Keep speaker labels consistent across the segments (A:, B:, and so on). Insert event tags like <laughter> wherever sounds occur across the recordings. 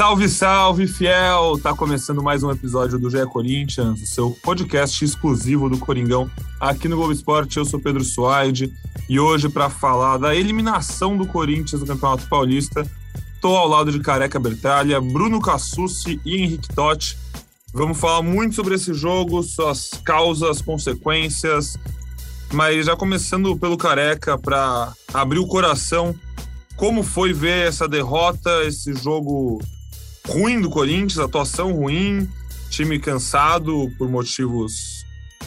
A: Salve, salve, fiel! Tá começando mais um episódio do GE Corinthians, o seu podcast exclusivo do Coringão aqui no Globo Esporte. Eu sou Pedro Suaide e hoje, para falar da eliminação do Corinthians no Campeonato Paulista, tô ao lado de Careca Bertalha, Bruno Cassucci e Henrique Totti. Vamos falar muito sobre esse jogo, suas causas, consequências, mas já começando pelo Careca, para abrir o coração, como foi ver essa derrota, esse jogo ruim do Corinthians, atuação ruim, time cansado por motivos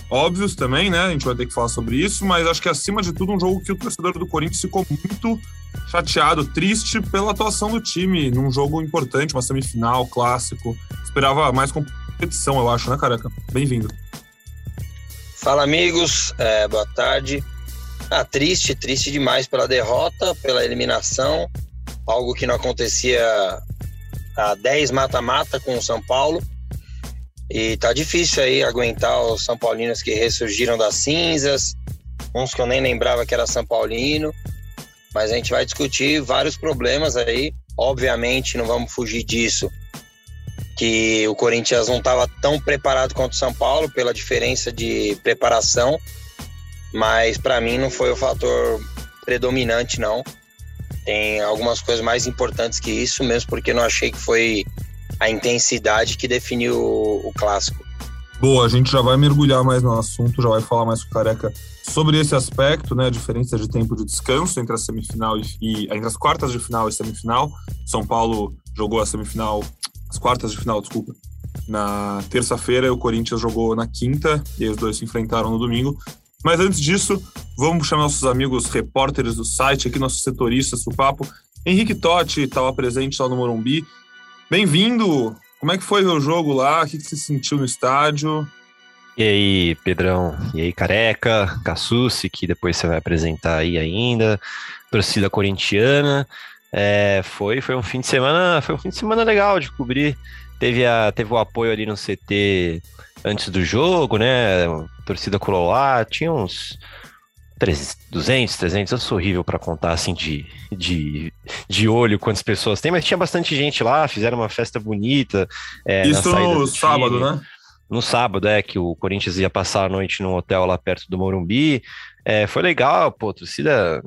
A: óbvios também, né? A gente vai ter que falar sobre isso, mas acho que acima de tudo um jogo que o torcedor do Corinthians ficou muito chateado, triste pela atuação do time num jogo importante, uma semifinal, clássico. Esperava mais competição, eu acho, né, careca? Bem-vindo.
B: Fala, amigos. É, boa tarde. Ah, triste, triste demais pela derrota, pela eliminação. Algo que não acontecia a 10 mata-mata com o São Paulo. E tá difícil aí aguentar os São Paulinos que ressurgiram das cinzas, uns que eu nem lembrava que era São Paulino. Mas a gente vai discutir vários problemas aí. Obviamente, não vamos fugir disso, que o Corinthians não estava tão preparado quanto o São Paulo pela diferença de preparação, mas para mim não foi o fator predominante, não. Tem algumas coisas mais importantes que isso, mesmo porque não achei que foi a intensidade que definiu o, clássico.
A: Boa, a gente já vai mergulhar mais no assunto, já vai falar mais com o Careca sobre esse aspecto, né? A diferença de tempo de descanso entre a semifinal e entre as quartas de final e semifinal. São Paulo jogou a semifinal, as quartas de final, desculpa, na terça-feira, o Corinthians jogou na quinta, e os dois se enfrentaram no domingo. Mas antes disso, vamos chamar nossos amigos repórteres do site, aqui nossos setoristas do papo. Henrique Totti estava presente lá no Morumbi. Bem-vindo! Como é que foi o jogo lá? O que, você sentiu no estádio?
C: E aí, Pedrão? E aí, Careca, Cassucci, que depois você vai apresentar aí ainda, torcida corintiana. É, foi, foi um fim de semana, foi um fim de semana legal de cobrir. Teve, a, teve o apoio ali no CT antes do jogo, né? Torcida colou lá, tinha uns 200, 300, eu sou horrível para contar assim de, de, de olho quantas pessoas tem, mas tinha bastante gente lá, fizeram uma festa bonita.
A: É, Isso no sábado, né?
C: No sábado, é, que o Corinthians ia passar a noite num hotel lá perto do Morumbi. É, foi legal, pô, torcida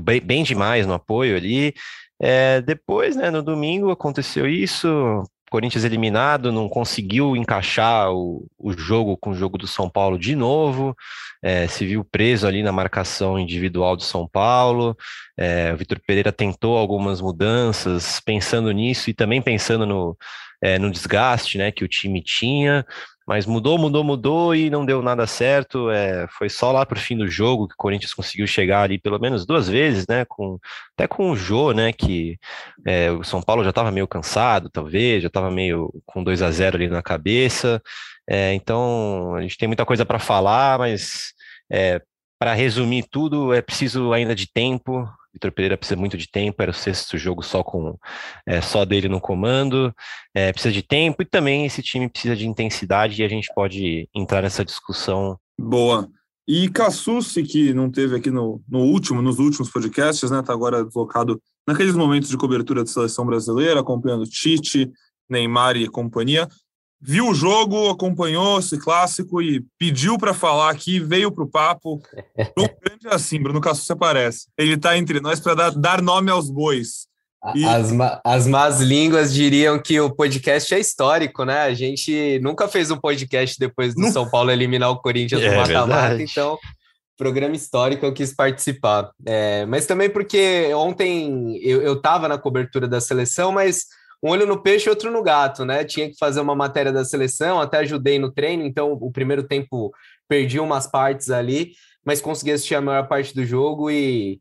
C: bem, bem demais no apoio ali. É, depois, né, no domingo aconteceu isso, Corinthians eliminado, não conseguiu encaixar o, o jogo com o jogo do São Paulo de novo, é, se viu preso ali na marcação individual do São Paulo. É, o Vitor Pereira tentou algumas mudanças pensando nisso e também pensando no, é, no desgaste né, que o time tinha. Mas mudou, mudou, mudou e não deu nada certo. É, foi só lá para o fim do jogo que o Corinthians conseguiu chegar ali pelo menos duas vezes, né? Com, até com o Jô, né? Que é, o São Paulo já estava meio cansado, talvez, já estava meio com 2 a 0 ali na cabeça. É, então a gente tem muita coisa para falar, mas é, para resumir tudo, é preciso ainda de tempo. Vitor Pereira precisa muito de tempo, era o sexto jogo só com é, só dele no comando, é, precisa de tempo e também esse time precisa de intensidade e a gente pode entrar nessa discussão.
A: Boa. E Cassucci, que não teve aqui no, no último, nos últimos podcasts, né? Tá agora deslocado naqueles momentos de cobertura de seleção brasileira, acompanhando Tite, Neymar e companhia viu o jogo, acompanhou esse clássico e pediu para falar aqui, veio para o papo. Tão grande <laughs> assim, Bruno Cassus aparece. Ele está entre nós para dar, dar, nome aos bois.
D: E... As, as más línguas diriam que o podcast é histórico, né? A gente nunca fez um podcast depois do São Paulo eliminar o Corinthians é, no mata-mata, então programa histórico eu quis participar. É, mas também porque ontem eu estava na cobertura da seleção, mas um olho no peixe e outro no gato, né? Tinha que fazer uma matéria da seleção, até ajudei no treino, então o primeiro tempo perdi umas partes ali, mas consegui assistir a maior parte do jogo e,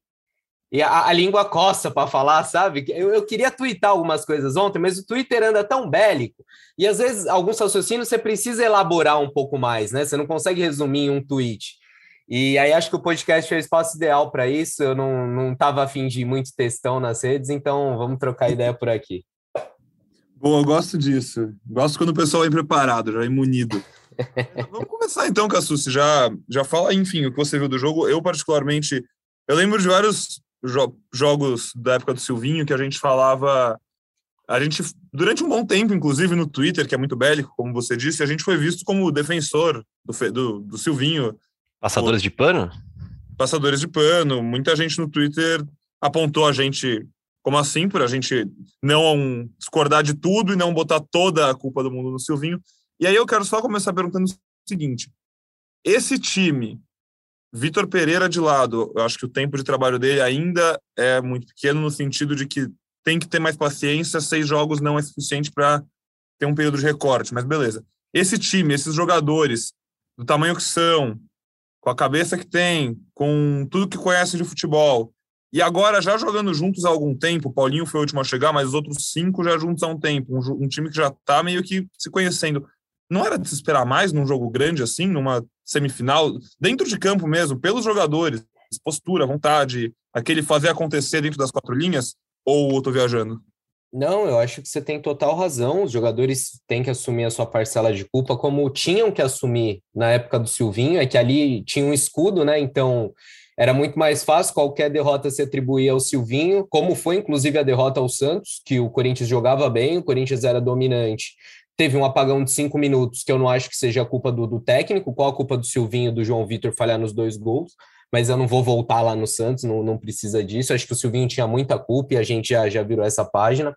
D: e a, a língua coça para falar, sabe? Eu, eu queria twittar algumas coisas ontem, mas o Twitter anda tão bélico e às vezes alguns raciocínios você precisa elaborar um pouco mais, né? Você não consegue resumir em um tweet. E aí acho que o podcast é o espaço ideal para isso. Eu não, não tava afim de muito textão nas redes, então vamos trocar ideia por aqui.
A: Boa, eu gosto disso. Gosto quando o pessoal vem preparado, já imunido. <laughs> Vamos começar então, Cassucci. Já, já fala, enfim, o que você viu do jogo. Eu, particularmente, eu lembro de vários jo jogos da época do Silvinho que a gente falava a gente, durante um bom tempo, inclusive no Twitter, que é muito bélico, como você disse, a gente foi visto como defensor do, do, do Silvinho.
C: Passadores o, de pano?
A: Passadores de pano. Muita gente no Twitter apontou a gente como assim, por a gente não discordar de tudo e não botar toda a culpa do mundo no Silvinho. E aí eu quero só começar perguntando o seguinte: esse time, Vitor Pereira de lado, eu acho que o tempo de trabalho dele ainda é muito pequeno no sentido de que tem que ter mais paciência, seis jogos não é suficiente para ter um período de recorte, mas beleza. Esse time, esses jogadores, do tamanho que são, com a cabeça que tem, com tudo que conhece de futebol, e agora, já jogando juntos há algum tempo, Paulinho foi o último a chegar, mas os outros cinco já juntos há um tempo, um, um time que já está meio que se conhecendo. Não era de se esperar mais num jogo grande assim, numa semifinal, dentro de campo mesmo, pelos jogadores, postura, vontade, aquele fazer acontecer dentro das quatro linhas? Ou eu tô viajando?
D: Não, eu acho que você tem total razão. Os jogadores têm que assumir a sua parcela de culpa, como tinham que assumir na época do Silvinho, é que ali tinha um escudo, né? Então era muito mais fácil qualquer derrota se atribuir ao Silvinho, como foi inclusive a derrota ao Santos, que o Corinthians jogava bem, o Corinthians era dominante. Teve um apagão de cinco minutos, que eu não acho que seja a culpa do, do técnico. Qual a culpa do Silvinho do João Vitor falhar nos dois gols? Mas eu não vou voltar lá no Santos, não, não precisa disso. Acho que o Silvinho tinha muita culpa e a gente já, já virou essa página.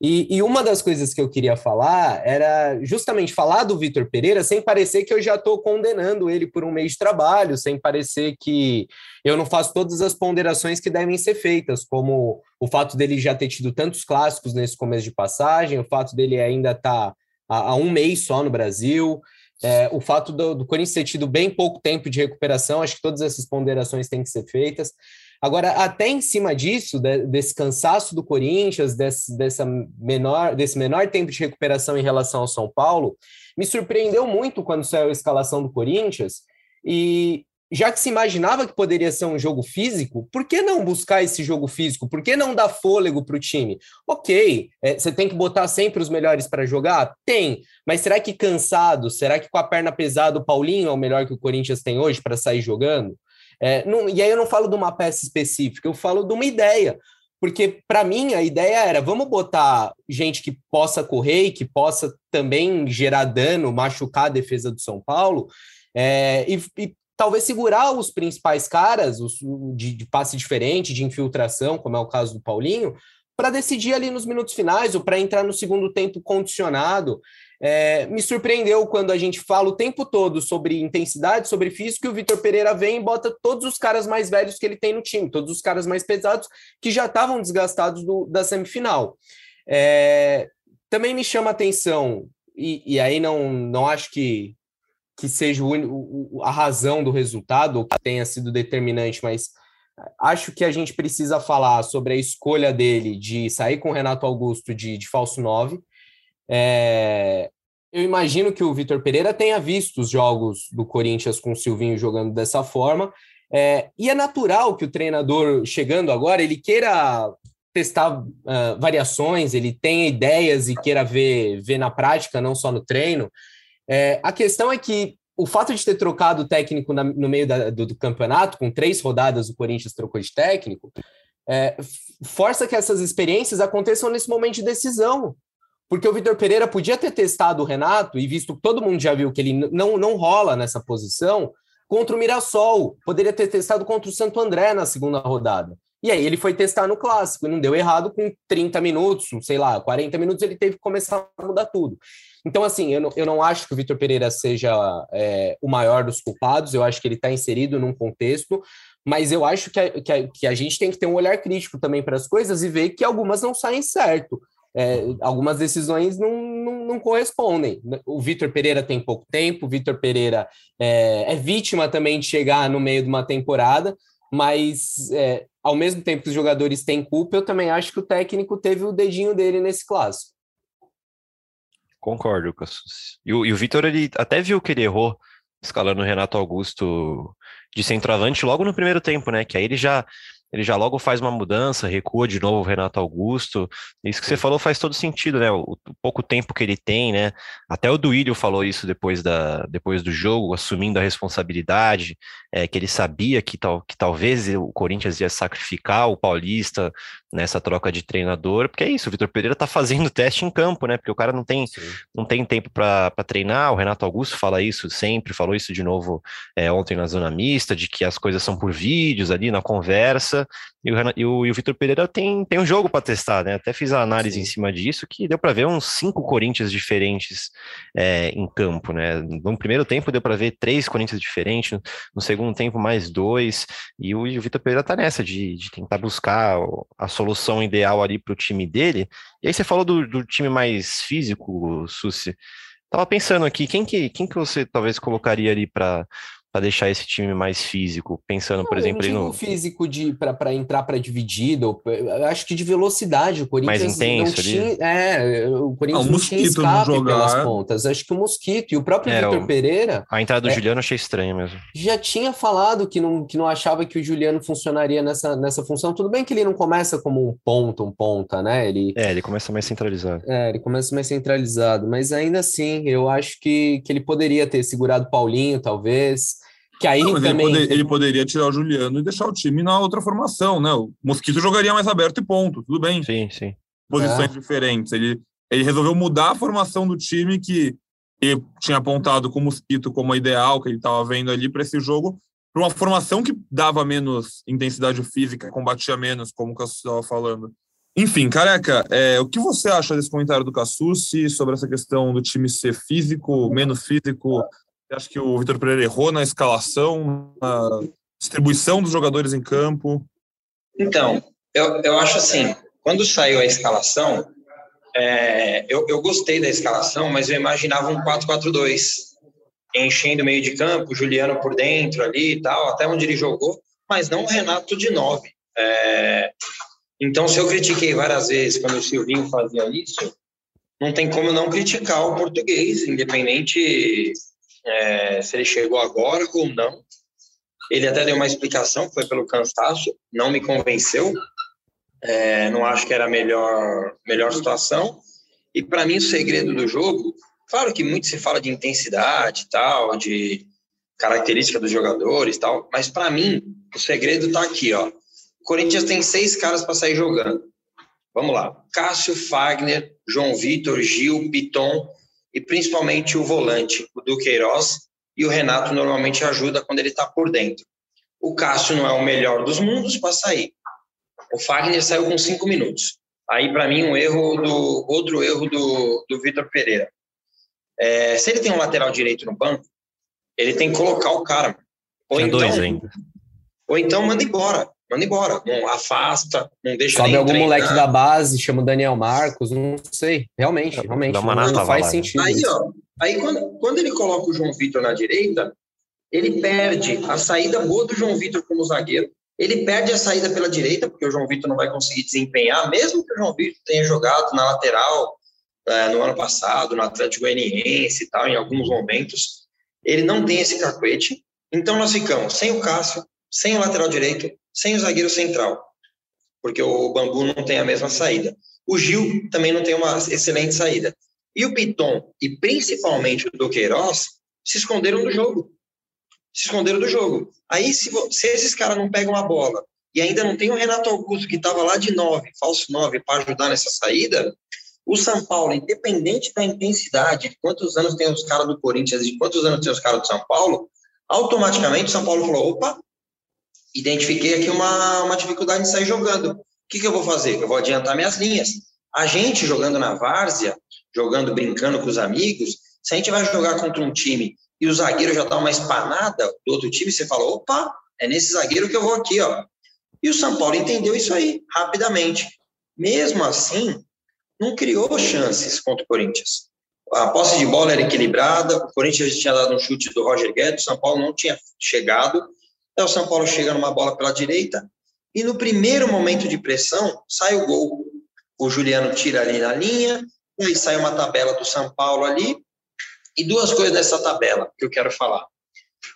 D: E, e, uma das coisas que eu queria falar era justamente falar do Vitor Pereira sem parecer que eu já estou condenando ele por um mês de trabalho, sem parecer que eu não faço todas as ponderações que devem ser feitas, como o fato dele já ter tido tantos clássicos nesse começo de passagem, o fato dele ainda estar tá há um mês só no Brasil, é, o fato do, do Corinthians ter tido bem pouco tempo de recuperação, acho que todas essas ponderações têm que ser feitas. Agora, até em cima disso, de, desse cansaço do Corinthians, desse, dessa menor, desse menor tempo de recuperação em relação ao São Paulo, me surpreendeu muito quando saiu a escalação do Corinthians. E já que se imaginava que poderia ser um jogo físico, por que não buscar esse jogo físico? Por que não dar fôlego para o time? Ok, é, você tem que botar sempre os melhores para jogar? Tem, mas será que cansado? Será que com a perna pesada o Paulinho é o melhor que o Corinthians tem hoje para sair jogando? É, não, e aí eu não falo de uma peça específica, eu falo de uma ideia. Porque, para mim, a ideia era: vamos botar gente que possa correr e que possa também gerar dano, machucar a defesa do São Paulo, é, e, e, talvez segurar os principais caras os, de, de passe diferente, de infiltração, como é o caso do Paulinho, para decidir ali nos minutos finais ou para entrar no segundo tempo condicionado. É, me surpreendeu quando a gente fala o tempo todo sobre intensidade, sobre físico, e o Vitor Pereira vem e bota todos os caras mais velhos que ele tem no time, todos os caras mais pesados que já estavam desgastados do, da semifinal. É, também me chama atenção, e, e, aí não, não acho que, que seja o, a razão do resultado, ou que tenha sido determinante, mas acho que a gente precisa falar sobre a escolha dele de sair com o Renato Augusto de, de falso 9. É, eu imagino que o Vitor Pereira tenha visto os jogos do Corinthians com o Silvinho jogando dessa forma. É, e é natural que o treinador, chegando agora, ele queira testar uh, variações, ele tenha ideias e queira ver, ver na prática, não só no treino. É, a questão é que o fato de ter trocado o técnico na, no meio da, do, do, campeonato, com três rodadas o Corinthians trocou de técnico, é, força que essas experiências aconteçam nesse momento de decisão. Porque o Vitor Pereira podia ter testado o Renato e visto que todo mundo já viu que ele não, não rola nessa posição contra o Mirassol. Poderia ter testado contra o Santo André na segunda rodada. E aí ele foi testar no clássico e não deu errado com 30 minutos, sei lá, 40 minutos, ele teve que começar a mudar tudo. Então, assim, eu não, eu não acho que o Vitor Pereira seja é, o maior dos culpados, eu acho que ele está inserido num contexto, mas eu acho que a, que, a, que a gente tem que ter um olhar crítico também para as coisas e ver que algumas não saem certo é, algumas decisões não, não, não correspondem. O Vitor Pereira tem pouco tempo, o Vitor Pereira é, é, vítima também de chegar no meio de uma temporada, mas é, ao mesmo tempo que os jogadores têm culpa, eu também acho que o técnico teve o dedinho dele nesse clássico.
C: Concordo, Cassus. E o, e o Vitor, ele até viu que ele errou escalando o Renato Augusto de centroavante logo no primeiro tempo, né? Que aí ele já ele já logo faz uma mudança, recua de novo o Renato Augusto. Isso que você falou faz todo sentido, né? O, o pouco tempo que ele tem, né? Até o Duílio falou isso depois, da, depois do jogo, assumindo a responsabilidade, é, que ele sabia que, tal, que talvez o Corinthians ia sacrificar o Paulista nessa troca de treinador, porque é isso, o Vitor Pereira tá fazendo <laughs> teste em campo, né? Porque o cara não tem, não tem tempo para treinar. O Renato Augusto fala isso sempre, falou isso de novo é, ontem na zona mista, de que as coisas são por vídeos ali na conversa, e o, e o, o Vitor Pereira tem, tem um jogo para testar, né? Até fiz a análise Sim. em cima disso, que deu para ver uns cinco Corinthians diferentes é, em campo, né? No primeiro tempo deu para ver três Corinthians diferentes, no segundo tempo mais dois, e o, o Vitor Pereira tá nessa de, de tentar buscar a solução ideal ali para o time dele. E aí você falou do, do time mais físico, Susi. Tava pensando aqui, quem que, quem que você talvez colocaria ali para para deixar esse time mais físico, pensando, não, por exemplo,
D: não
C: no
D: físico de para entrar para dividido, acho que de velocidade, o Corinthians
C: mais intenso
D: não tinha, é, o Corinthians ah, o não tinha escape não jogar, pelas pontas. Acho que o Mosquito e o próprio é, Vitor Pereira,
C: a entrada do é, Juliano achei estranha mesmo.
D: Já tinha falado que não que não achava que o Juliano funcionaria nessa nessa função. Tudo bem que ele não começa como um ponta, um ponta, né? Ele
C: É, ele começa mais centralizado.
D: É, ele começa mais centralizado, mas ainda assim, eu acho que que ele poderia ter segurado Paulinho, talvez. Que aí não, também...
A: ele, poder, ele, poderia tirar o Juliano e deixar o time na outra formação, né? O Mosquito jogaria mais aberto e ponto, tudo bem.
C: Sim, sim.
A: Posições é. diferentes. Ele, ele resolveu mudar a formação do time que ele tinha apontado com o Mosquito como a ideal, que ele estava vendo ali para esse jogo, para uma formação que dava menos intensidade física, combatia menos, como o Cassus estava falando. Enfim, careca, é, o que você acha desse comentário do Cassucci sobre essa questão do time ser físico, menos físico, acha que o Vitor Pereira errou na escalação, na distribuição dos jogadores em campo?
B: Então, eu, eu acho assim, quando saiu a escalação, é, eu, eu gostei da escalação, mas eu imaginava um 4-4-2, enchendo o meio de campo, Juliano por dentro ali e tal, até onde ele jogou, mas não o Renato de 9. É, então, se eu critiquei várias vezes quando o Silvinho fazia isso, não tem como não criticar o português, independente é, se ele chegou agora ou não. Ele até deu uma explicação, foi pelo cansaço, não me convenceu. É, não acho que era a melhor, melhor situação. E para mim, o segredo do jogo, claro que muito se fala de intensidade tal, de característica dos jogadores tal, mas para mim, o segredo está aqui, ó. O Corinthians tem seis caras para sair jogando. Vamos lá. Cássio, Fagner, João Vitor, Gil, Piton, e principalmente o volante, o Duqueiroz, e o Renato normalmente ajuda quando ele está por dentro. O Cássio não é o melhor dos mundos para sair. O Fagner saiu com cinco minutos. Aí, para mim, um erro do outro erro do, do Vitor Pereira. É, se ele tem um lateral direito no banco, ele tem que colocar o cara.
C: Ou Tinha então, dois ainda.
B: Ou então manda embora manda embora. Não afasta, não deixa
D: Sobe algum treinar. moleque da base, chama o Daniel Marcos, não sei. Realmente, realmente. Não, não faz sentido.
B: Aí, ó, aí quando, quando ele coloca o João Vitor na direita, ele perde a saída boa do João Vitor como zagueiro. Ele perde a saída pela direita, porque o João Vitor não vai conseguir desempenhar, mesmo que o João Vitor tenha jogado na lateral é, no ano passado, no Atlético Goianiense e tal, em alguns momentos. Ele não tem esse cacuete. Então nós ficamos sem o Cássio, sem o lateral direito, sem o zagueiro central, porque o Bambu não tem a mesma saída. O Gil também não tem uma excelente saída. E o Piton, e principalmente o Duqueiroz, se esconderam do jogo. Se esconderam do jogo. Aí, se, se esses caras não pegam a bola e ainda não tem o Renato Augusto, que estava lá de nove, falso nove, para ajudar nessa saída, o São Paulo, independente da intensidade, de quantos anos tem os caras do Corinthians de quantos anos tem os caras do São Paulo, automaticamente o São Paulo falou: opa, identifiquei aqui uma, uma dificuldade de sair jogando. O que, que eu vou fazer? Eu vou adiantar minhas linhas. A gente jogando na várzea, jogando, brincando com os amigos, se a gente vai jogar contra um time e o zagueiro já dá uma espanada do outro time, você fala, opa, é nesse zagueiro que eu vou aqui, ó. E o São Paulo entendeu isso aí, rapidamente. Mesmo assim, não criou chances contra o Corinthians. A posse de bola era equilibrada, o Corinthians tinha dado um chute do Roger Guedes, o São Paulo não tinha chegado, Aí o São Paulo chega numa bola pela direita e no primeiro momento de pressão sai o gol. O Juliano tira ali na linha, aí sai uma tabela do São Paulo ali. E duas coisas dessa tabela que eu quero falar.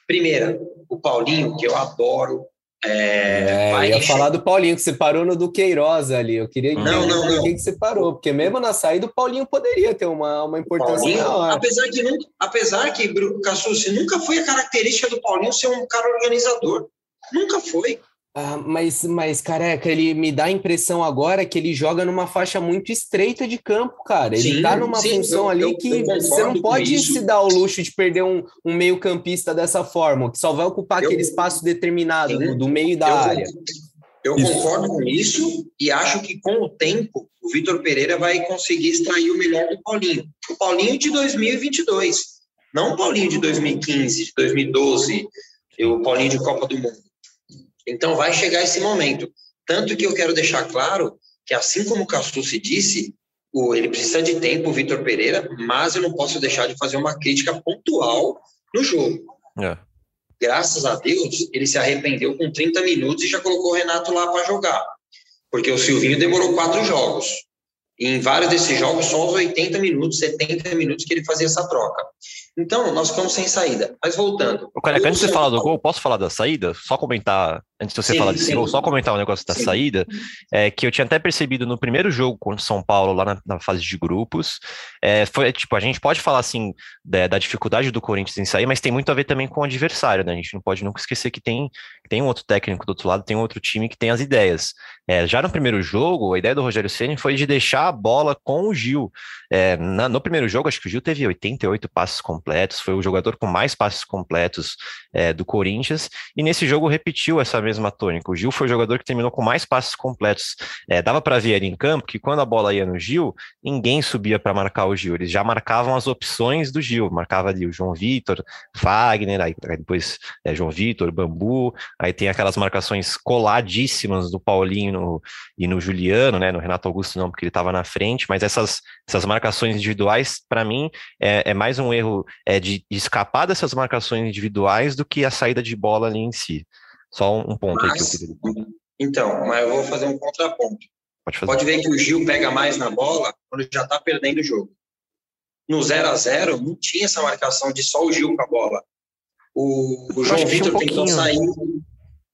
B: Primeira, o Paulinho, que eu adoro,
D: É, é eu ia falar do Paulinho, que você parou no do Queiroz ali. Eu queria
B: entender não, não, não.
D: que, que você parou, porque mesmo na saída o Paulinho poderia ter uma, uma importância Paulinho, maior.
B: Apesar que, nunca, apesar que Cassucci, nunca foi a característica do Paulinho ser um cara organizador. Nunca foi.
D: Ah, mas, mas, careca, ele me dá a impressão agora que ele joga numa faixa muito estreita de campo, cara. Ele sim, tá numa sim, função eu, ali eu, que eu você não pode se dar o luxo de perder um, um meio-campista dessa forma, que só vai ocupar aquele espaço determinado do, do, meio da área.
B: Eu isso. concordo com isso e acho que com o tempo o Vitor Pereira vai conseguir extrair o melhor do Paulinho. O Paulinho de 2022, não o Paulinho de 2015, de 2012, o Paulinho de Copa do Mundo. Então, vai chegar esse momento. Tanto que eu quero deixar claro que, assim como o Cassu se disse, o, ele precisa de tempo, o Vitor Pereira, mas eu não posso deixar de fazer uma crítica pontual no jogo. É. Graças a Deus, ele se arrependeu com 30 minutos e já colocou o Renato lá para jogar. Porque o Silvinho demorou quatro jogos. E em vários desses jogos, só os 80 minutos, 70 minutos que ele fazia essa troca. Então, nós ficamos sem saída. Mas voltando.
C: O cara, antes de você falar do gol, posso falar da saída? Só comentar antes de você sim, falar sim. gol, só comentar um negócio da sim. saída, é, que eu tinha até percebido no primeiro jogo contra o São Paulo, lá na, na fase de grupos, é, foi, tipo, a gente pode falar, assim, da, da, dificuldade do Corinthians em sair, mas tem muito a ver também com o adversário, né, a gente não pode nunca esquecer que tem, tem um outro técnico do outro lado, tem um outro time que tem as ideias. É, já no primeiro jogo, a ideia do Rogério Ceni foi de deixar a bola com o Gil. É, na, no primeiro jogo, acho que o Gil teve 88 passes completos, foi o jogador com mais passes completos é, do Corinthians, e nesse jogo repetiu essa mesma tônica. O Gil foi o jogador que terminou com mais passes completos. É, dava para ver ali em campo que quando a bola ia no Gil, ninguém subia para marcar o Gil. Eles já marcavam as opções do Gil. Marcava ali o João Vitor, Fagner, aí, depois é, João Vitor, Bambu. Aí tem aquelas marcações coladíssimas do Paulinho e no Juliano, né? No Renato Augusto não, porque ele estava na frente. Mas essas, essas marcações individuais, para mim, é, é, mais um erro é, de, de escapar dessas marcações individuais do que a saída de bola ali em si. Só um ponto mas, aí que eu queria.
B: Então, mas eu vou fazer um contraponto. Pode, fazer. Pode ver que o Gil pega mais na bola quando já está perdendo o jogo. No 0 a 0 não tinha essa marcação de só o Gil com a bola. O, o João Vitor um tentou sair.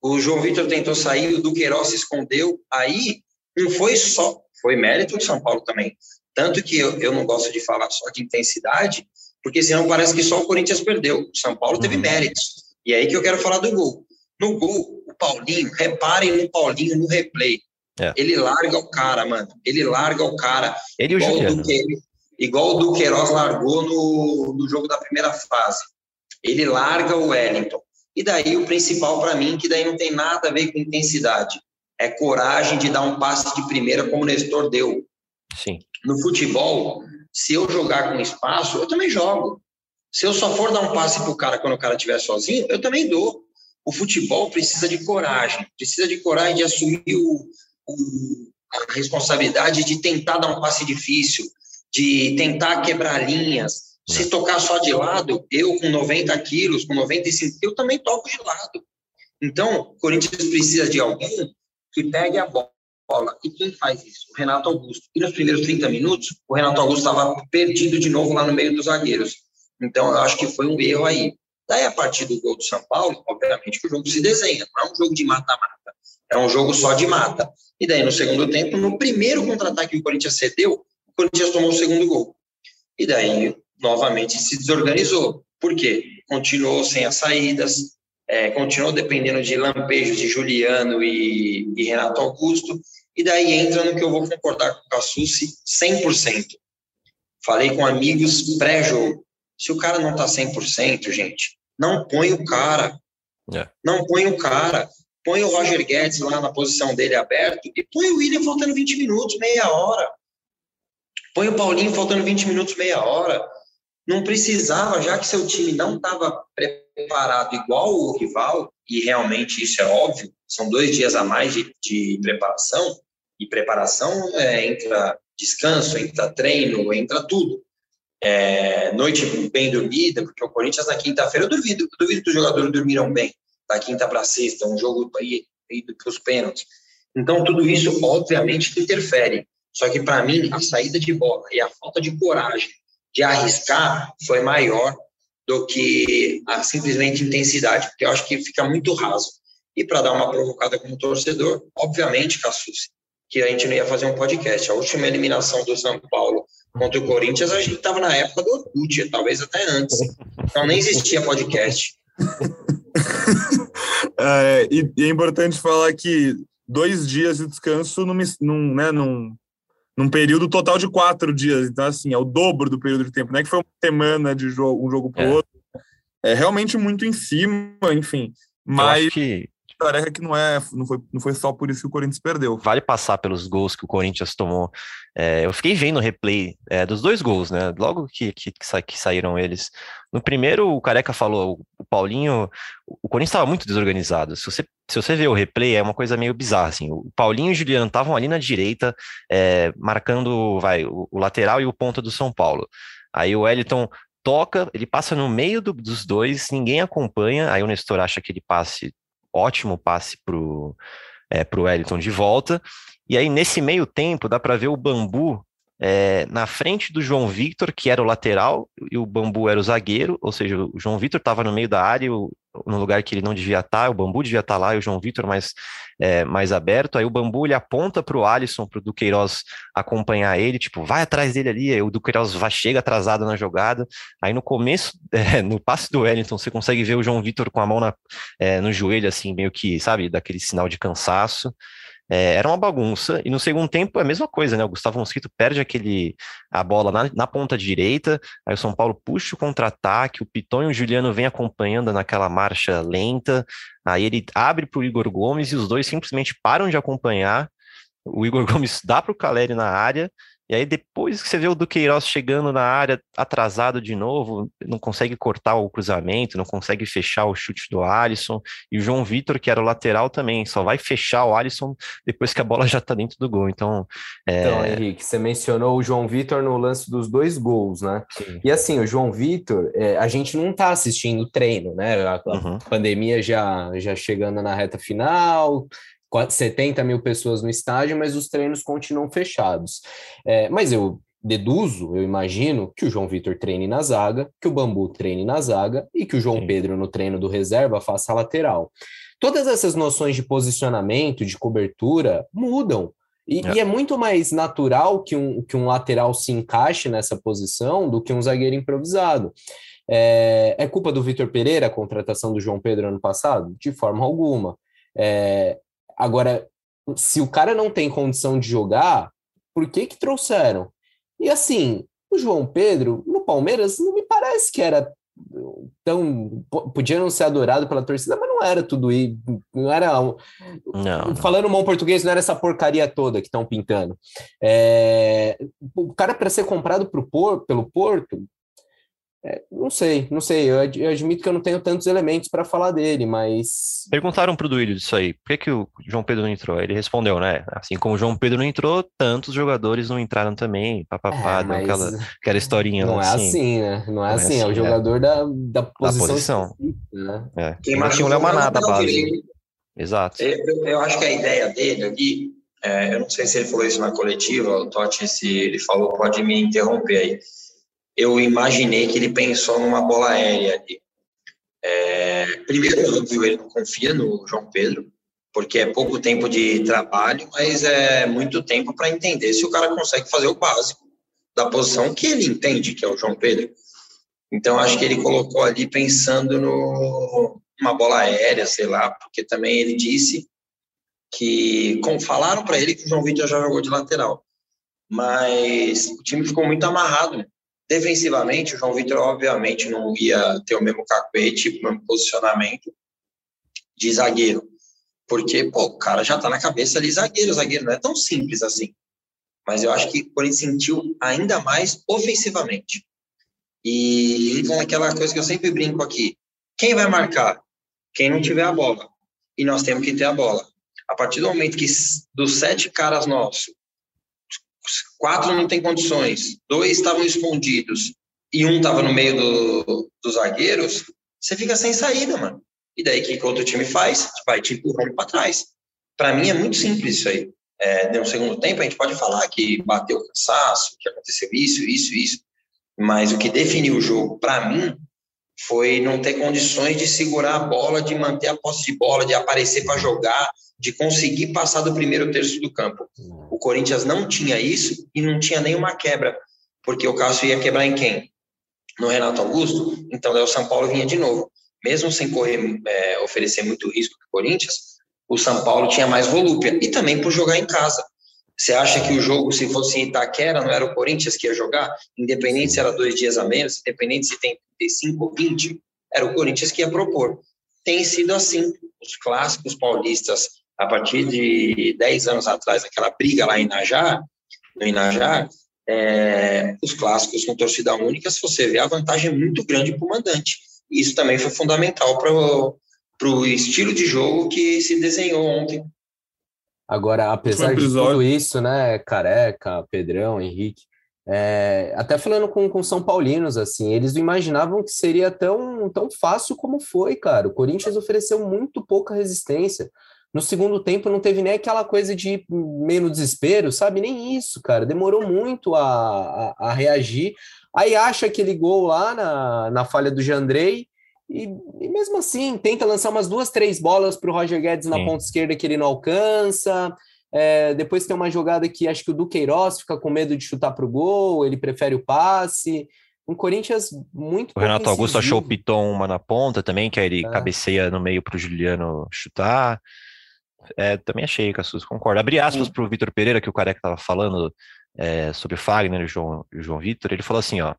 B: O João Vitor tentou sair, o Duqueiroz se escondeu. Aí não foi só, foi mérito do São Paulo também. Tanto que eu, eu não gosto de falar só de intensidade, porque senão parece que só o Corinthians perdeu. O São Paulo teve uhum. méritos. E é aí que eu quero falar do gol. No gol, o Paulinho, reparem no Paulinho no replay. É. Ele larga o cara, mano. Ele larga o cara.
C: Ele igual, o
B: Duque, igual o Duqueiroz largou no, no jogo da primeira fase. Ele larga o Wellington. E daí o principal para mim, que daí não tem nada a ver com intensidade, é coragem de dar um passe de primeira como o Nestor deu.
C: Sim.
B: No futebol, se eu jogar com espaço, eu também jogo. Se eu só for dar um passe pro cara quando o cara estiver sozinho, eu também dou o futebol precisa de coragem, precisa de coragem de assumir o, o, a responsabilidade de tentar dar um passe difícil, de tentar quebrar linhas. Se é. tocar só de lado, eu com 90 quilos, com 95 eu também toco de lado. Então, o Corinthians precisa de alguém que pegue a bola. E quem faz isso? O Renato Augusto. E nos primeiros 30 minutos, o Renato Augusto estava perdido de novo lá no meio dos zagueiros. Então, eu acho que foi um erro aí. Daí, a partir do gol do São Paulo, obviamente que o jogo se desenha, não é um jogo de mata-mata, é um jogo só de mata. E daí, no segundo tempo, no primeiro contra-ataque que o Corinthians cedeu, o Corinthians tomou o segundo gol. E daí, novamente, se desorganizou. Por quê? Continuou sem as saídas, é, continuou dependendo de lampejos de Juliano e, e, Renato Augusto, e daí entra no que eu vou concordar com o Cassucci 100%. Falei com amigos pré-jogo. Se o cara não tá 100%, gente, não põe o cara. É. Não põe o cara. Põe o Roger Guedes lá na posição dele aberto e põe o William faltando 20 minutos, meia hora. Põe o Paulinho faltando 20 minutos, meia hora. Não precisava, já que seu time não estava preparado igual o rival, e realmente isso é óbvio, são dois dias a mais de, de preparação, e preparação é, entra descanso, entra treino, entra tudo é, noite bem dormida, porque o Corinthians na quinta-feira, eu duvido, eu duvido que os jogadores dormiram bem, da quinta para sexta, um jogo ido para os pênaltis. Então, tudo isso, obviamente, interfere. Só que, para mim, a saída de bola e a falta de coragem de arriscar foi maior do que a simplesmente intensidade, porque eu acho que fica muito raso. E para dar uma provocada como torcedor, obviamente, Cassus, que a gente não ia fazer um podcast. A última eliminação do São Paulo contra o Corinthians, a gente estava na época do Orkut, talvez até antes. Então nem existia podcast. <laughs>
A: é, e, e, é importante falar que dois dias de descanso num, num, né, num, num período total de quatro dias. Então, assim, é o dobro do período de tempo. Não é que foi uma semana de jogo, um jogo para o é. outro. É realmente muito em cima, enfim. Mas que tarefa que não é, não foi, não foi só por isso que o Corinthians perdeu.
C: Vale passar pelos gols que o Corinthians tomou. É, eu fiquei vendo o replay é, dos dois gols, né? Logo que, que, que, saíram eles. No primeiro, o Careca falou, o Paulinho, o Corinthians estava muito desorganizado. Se você, se você ver o replay, é uma coisa meio bizarra, assim. O Paulinho e o Juliano estavam ali na direita, é, marcando, vai, o, o lateral e o ponta do São Paulo. Aí o Wellington toca, ele passa no meio do, dos dois, ninguém acompanha, aí o Nestor acha que ele passe ótimo passe pro, é, pro Wellington de volta. E aí, nesse meio tempo, dá para ver o Bambu é, na frente do João Victor, que era o lateral, e o Bambu era o zagueiro, ou seja, o João Victor estava no meio da área, o, no lugar que ele não devia estar, tá, o Bambu devia estar tá lá, e o João Victor mais, é, mais aberto, aí o Bambu ele aponta para o Alisson, para o Duqueiroz acompanhar ele, tipo, vai atrás dele ali, aí o Duqueiroz vai, chega atrasado na jogada, aí no começo, <laughs> é, no passe do Wellington, você consegue ver o João Victor com a mão na, é, no joelho, assim, meio que, sabe, daquele sinal de cansaço, é, era uma bagunça, e no segundo tempo é a mesma coisa, né? O Gustavo Mosquito perde aquele, a bola na, na ponta direita, aí o São Paulo puxa o contra-ataque, o Piton e o Juliano vêm acompanhando naquela marcha lenta, aí ele abre para o Igor Gomes e os dois simplesmente param de acompanhar. O Igor <laughs> Gomes dá para o Caleri na área, e aí, depois que você vê o Duqueiroz chegando na área atrasado de novo, não consegue cortar o cruzamento, não consegue fechar o chute do Alisson. E o João Vitor, que era o lateral também, só vai fechar o Alisson depois que a bola já está dentro do gol. Então,
D: é... então, Henrique, você mencionou o João Vitor no lance dos dois gols, né? Sim. E assim, o João Vitor, é, a gente não está assistindo o treino, né? A, a uhum. pandemia já, já chegando na reta final, 70 mil pessoas no estádio, mas os treinos continuam fechados. É, mas eu deduzo, eu imagino, que o João Vitor treine na zaga, que o Bambu treine na zaga e que o João Sim. Pedro, no treino do reserva, faça a lateral. Todas essas noções de posicionamento, de cobertura, mudam. E é. e é, muito mais natural que um, que um lateral se encaixe nessa posição do que um zagueiro improvisado. É, é culpa do Vitor Pereira a contratação do João Pedro ano passado? De forma alguma. É, Agora, se o cara não tem condição de jogar, por que que trouxeram? E assim, o João Pedro, no Palmeiras, não me parece que era tão. Podia não ser adorado pela torcida, mas não era tudo isso. Não era. Não, falando bom português, não era essa porcaria toda que estão pintando. É, o cara, para ser comprado pro Por, pelo Porto, é, não sei, não sei. Eu, eu, admito que eu não tenho tantos elementos para falar dele, mas.
C: Perguntaram para o Duílio disso aí. Por que, que o João Pedro não entrou? Ele respondeu, né? Assim como o João Pedro não entrou, tantos jogadores não entraram também. Papapá, é, aquela, aquela historinha.
D: Não é assim, né? Não é, não é assim, é o assim, é. jogador da, da posição. Da posição.
C: Né? É. Quem não tinha o Léo Maná da base. Exato.
B: Eu, eu, acho que a ideia dele aqui, é, eu não sei se ele falou isso na coletiva, o Totti, se ele falou, pode me interromper aí eu imaginei que ele pensou numa bola aérea ali. É, primeiro, óbvio, ele não confia no João Pedro, porque é pouco tempo de trabalho, mas é muito tempo para entender se o cara consegue fazer o básico da posição que ele entende, que é o João Pedro. Então, acho que ele colocou ali pensando no uma bola aérea, sei lá, porque também ele disse que, como falaram para ele que o João Vitor já jogou de lateral, mas o time ficou muito amarrado Defensivamente, o João Vitor, obviamente, não ia ter o mesmo cacuete, o mesmo posicionamento de zagueiro. Porque, pô, o cara já tá na cabeça ali, zagueiro, zagueiro, não é tão simples assim. Mas eu acho que o Corinthians sentiu ainda mais ofensivamente. E entra naquela coisa que eu sempre brinco aqui. Quem vai marcar? Quem não tiver a bola. E nós temos que ter a bola. A partir do momento que dos sete caras nossos, quatro não tem condições, dois estavam escondidos e um estava no meio do, dos zagueiros, você fica sem saída, mano. E daí o que, que o outro time faz? Vai te empurrando para trás. Para mim é muito simples isso aí. É, no segundo tempo a gente pode falar que bateu o cansaço, que aconteceu isso, isso, isso, mas o que definiu o jogo para mim foi não ter condições de segurar a bola, de manter a posse de bola, de aparecer para jogar, de conseguir passar do primeiro terço do campo. O Corinthians não tinha isso e não tinha nenhuma quebra, porque o Cássio ia quebrar em quem? No Renato Augusto. Então, daí o São Paulo vinha de novo. Mesmo sem correr, é, oferecer muito risco para o Corinthians, o São Paulo tinha mais volúpia e também por jogar em casa. Você acha que o jogo, se fosse em Itaquera, não era o Corinthians que ia jogar? Independente se era dois dias a menos, independente se tem 35 ou 20, era o Corinthians que ia propor. Tem sido assim. Os clássicos paulistas, a partir de 10 anos atrás, aquela briga lá em Najar, no Inajar, é, os clássicos com torcida única, se você vê, a vantagem é muito grande para o mandante. Isso também foi fundamental para o estilo de jogo que se desenhou ontem
D: Agora, apesar de tudo isso, né, Careca, Pedrão, Henrique, é, até falando com, com São Paulinos, assim, eles não imaginavam que seria tão, tão fácil como foi, cara. O Corinthians ofereceu muito pouca resistência. No segundo tempo não teve nem aquela coisa de meio no desespero, sabe? Nem isso, cara. Demorou muito a, a, a reagir. Aí acha aquele gol lá na, na falha do Jandrei e, e, mesmo assim, tenta lançar umas duas, três bolas para o Roger Guedes na Sim. ponta esquerda que ele não alcança. É, depois tem uma jogada que acho que o Duqueiroz fica com medo de chutar para o gol, ele prefere o passe. Um Corinthians muito.
C: O Renato Augusto achou o Piton uma na ponta também, que aí ele é. cabeceia no meio para o Juliano chutar. É, também achei, Cassus, concordo. Abri aspas para o Vitor Pereira, que o Careca estava falando é, sobre o Fagner e o João, João Vitor. Ele falou assim: ó,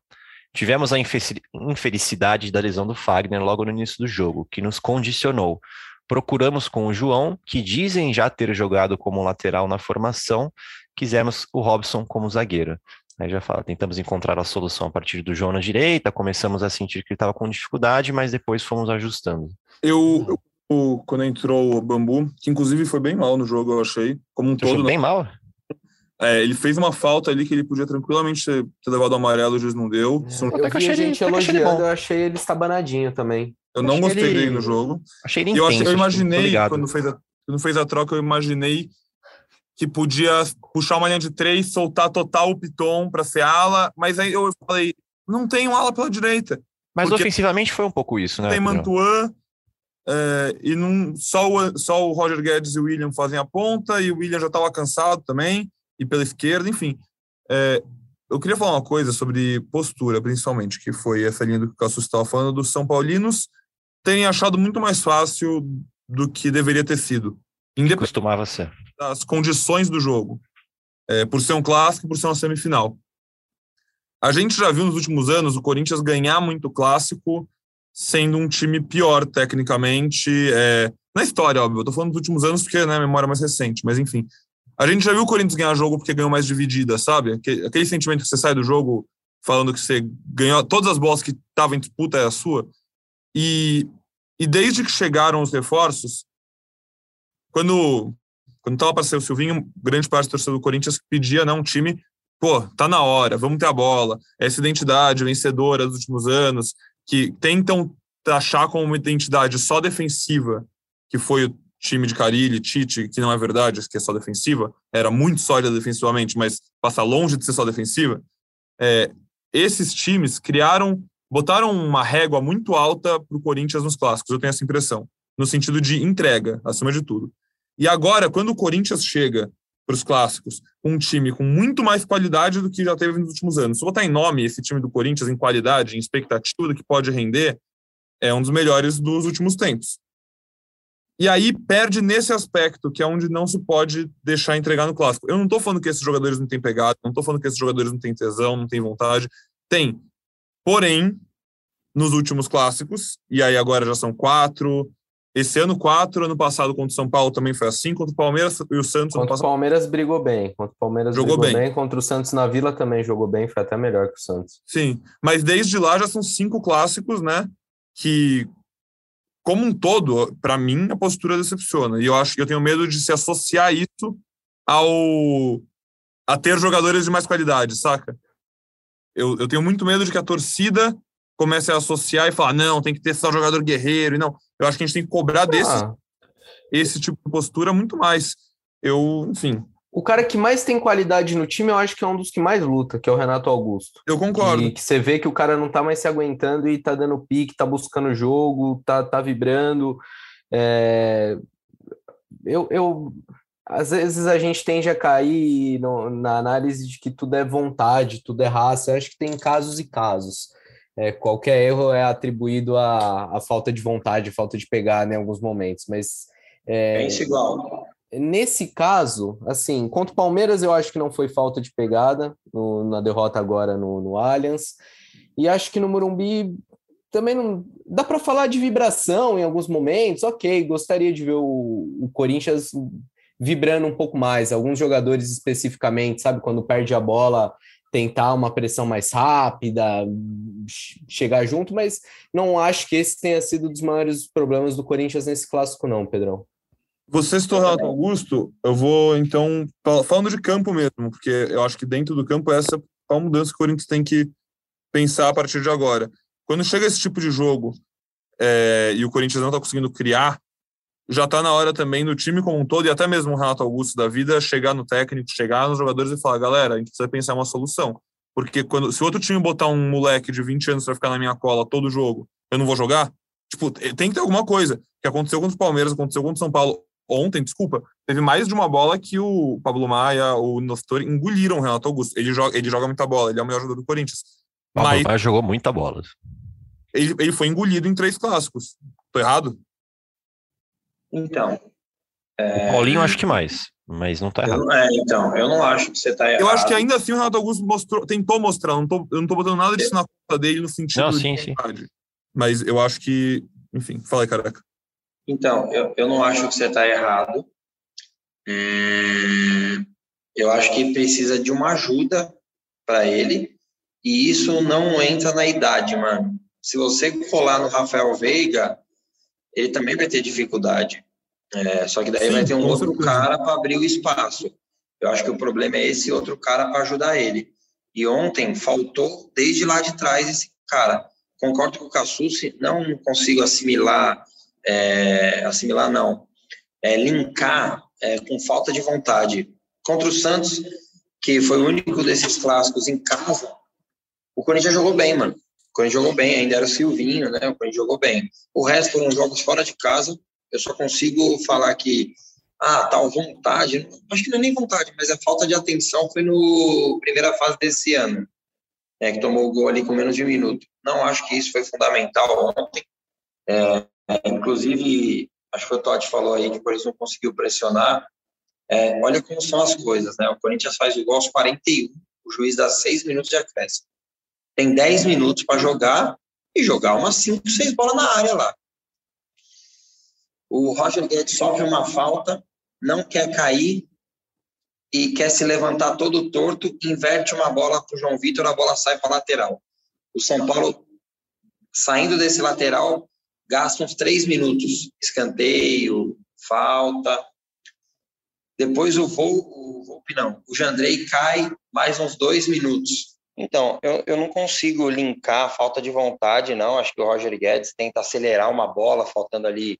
C: Tivemos a infelicidade da lesão do Fagner logo no início do jogo, que nos condicionou. Procuramos com o João, que dizem já ter jogado como lateral na formação, quisemos o Robson como zagueiro. Aí já fala, tentamos encontrar a solução a partir do João na direita, começamos a sentir que ele estava com dificuldade, mas depois fomos ajustando.
A: Eu, eu, quando entrou o Bambu, que inclusive foi bem mal no jogo, eu achei, como um todo.
C: Bem mal?
A: É, ele fez uma falta ali que ele podia tranquilamente ter, ter levado o amarelo, o juiz não deu.
D: É, eu, eu vi a gente elogiando, eu achei ele estabanadinho também.
A: Eu não gostei
C: ele...
A: dele no jogo.
C: Achei ele
A: intenso,
C: eu, achei,
A: eu imaginei, quando fez, a, quando fez a troca, eu imaginei que podia puxar uma linha de três, soltar total o Piton para ser ala, mas aí eu falei, não tem um ala pela direita.
C: Mas ofensivamente foi um pouco isso, né?
A: Tem Mantuan, é, e não, só, o, só o Roger Guedes e o William fazem a ponta, e o William já estava cansado também e pela esquerda, enfim. É, eu queria falar uma coisa sobre postura, principalmente, que foi essa linha do que o Cassus estava falando, dos São Paulinos terem achado muito mais fácil do que deveria ter sido.
C: Costumava ser.
A: Das condições do jogo. É, por ser um clássico, por ser uma semifinal. A gente já viu nos últimos anos o Corinthians ganhar muito clássico, sendo um time pior tecnicamente. É, na história, óbvio. Eu tô falando dos últimos anos porque né, a memória é mais recente, mas enfim. A gente já viu o Corinthians ganhar jogo porque ganhou mais dividida, sabe? Aquele, sentimento que você sai do jogo falando que você ganhou todas as bolas que estavam em disputa é a sua. E, e desde que chegaram os reforços, quando quando estava para ser o Silvinho, grande parte do torcedor do Corinthians pedia não, um time, pô, tá na hora, vamos ter a bola. Essa identidade vencedora dos últimos anos, que tentam achar como uma identidade só defensiva, que foi o time de Carilli, Tite, que não é verdade, que é só defensiva, era muito sólida defensivamente, mas passa longe de ser só defensiva. É, esses times criaram, botaram uma régua muito alta para o Corinthians nos clássicos, eu tenho essa impressão, no sentido de entrega, acima de tudo. E agora, quando o Corinthians chega para os clássicos, um time com muito mais qualidade do que já teve nos últimos anos. Se botar em nome esse time do Corinthians, em qualidade, em expectativa do que pode render, é um dos melhores dos últimos tempos. E aí perde nesse aspecto, que é onde não se pode deixar entregar no clássico. Eu não estou falando que esses jogadores não têm pegado, não estou falando que esses jogadores não têm tesão, não têm vontade. Tem. Porém, nos últimos clássicos, e aí agora já são quatro, esse ano quatro, ano passado contra o São Paulo também foi assim, contra o Palmeiras e o Santos.
D: Contra o Palmeiras brigou bem, contra o Palmeiras jogou bem. bem. contra o Santos na Vila também jogou bem, foi até melhor que o Santos.
A: Sim, mas desde lá já são cinco clássicos, né, que como um todo, para mim, a postura decepciona. E eu acho que eu tenho medo de se associar isso ao a ter jogadores de mais qualidade, saca? Eu, eu tenho muito medo de que a torcida comece a associar e falar, não, tem que ter só jogador guerreiro. E não, eu acho que a gente tem que cobrar ah. desse esse tipo de postura muito mais. Eu, enfim,
D: o cara que mais tem qualidade no time, eu acho que é um dos que mais luta, que é o Renato Augusto.
A: Eu concordo.
D: E que você vê que o cara não tá mais se aguentando e tá dando pique, tá buscando jogo, tá, tá vibrando. É... Eu, eu, às vezes a gente tende a cair no, na análise de que tudo é vontade, tudo é raça. Eu acho que tem casos e casos. É, qualquer erro é atribuído à, à falta de vontade, falta de pegar né, em alguns momentos, mas...
B: É, Pense igual
D: nesse caso, assim, contra o Palmeiras eu acho que não foi falta de pegada no, na derrota agora no, no Allianz. E acho que no Morumbi também não dá para falar de vibração em alguns momentos. Ok, gostaria de ver o, o, Corinthians vibrando um pouco mais. Alguns jogadores especificamente, sabe, quando perde a bola, tentar uma pressão mais rápida, chegar junto, mas não acho que esse tenha sido um dos maiores problemas do Corinthians nesse clássico, não, Pedrão.
A: Você citou Renato Augusto, eu vou então, falando de campo mesmo, porque eu acho que dentro do campo essa é a mudança que o Corinthians tem que pensar a partir de agora. Quando chega esse tipo de jogo é, e o Corinthians não está conseguindo criar, já está na hora também do time como um todo, e até mesmo o Renato Augusto da vida, chegar no técnico, chegar nos jogadores e falar: galera, a gente precisa pensar uma solução. Porque quando, se outro time botar um moleque de 20 anos para ficar na minha cola todo jogo, eu não vou jogar? Tipo, tem que ter alguma coisa. que aconteceu contra o Palmeiras, aconteceu contra o São Paulo ontem, desculpa, teve mais de uma bola que o Pablo Maia, o Nostori engoliram o Renato Augusto. Ele joga, ele joga muita bola, ele é o melhor jogador do Corinthians.
C: Pablo Mas Maia jogou muita bola.
A: Ele, ele foi engolido em três clássicos. Tô errado?
B: Então.
C: É... O Paulinho acho que mais, mas não tá errado.
B: Eu, é, então, eu não acho que você tá errado.
A: Eu acho que ainda assim o Renato Augusto mostrou, tentou mostrar, não tô, eu não tô botando nada disso na conta dele no sentido
C: não, sim, sim.
A: Mas eu acho que, enfim, fala aí, caraca.
B: Então, eu, eu não acho que você está errado. Hum, eu acho que precisa de uma ajuda para ele. E isso não entra na idade, mano. Se você colar no Rafael Veiga, ele também vai ter dificuldade. É, só que daí Sim, vai ter um outro certeza. cara para abrir o espaço. Eu acho que o problema é esse outro cara para ajudar ele. E ontem faltou desde lá de trás esse cara. Concordo com o Cassucci, não consigo assimilar é, assimilar não, é, linkar é, com falta de vontade. Contra o Santos, que foi o único desses clássicos em casa, o Corinthians jogou bem, mano. O Corinthians jogou bem, ainda era o Silvinho, né? O Corinthians jogou bem. O resto foram jogos fora de casa. Eu só consigo falar que, ah, tal vontade, acho que não é nem vontade, mas a falta de atenção foi no primeira fase desse ano, né, que tomou o gol ali com menos de um minuto. Não acho que isso foi fundamental ontem. É, é, inclusive, acho que o Totti falou aí que o Corinthians não conseguiu pressionar. É, olha como são as coisas, né? O Corinthians faz o gol aos 41, o juiz dá 6 minutos de acréscimo. Tem 10 minutos para jogar e jogar umas 5, 6 bolas na área lá. O Roger Guedes sofre uma falta, não quer cair e quer se levantar todo torto, inverte uma bola para o João Vitor, a bola sai para lateral. O São Paulo, saindo desse lateral, gasta uns três minutos, escanteio, falta. Depois o Volpe não, o Jandrei cai mais uns dois minutos. Então, eu, eu não consigo linkar a falta de vontade, não. Acho que o Roger Guedes tenta acelerar uma bola, faltando ali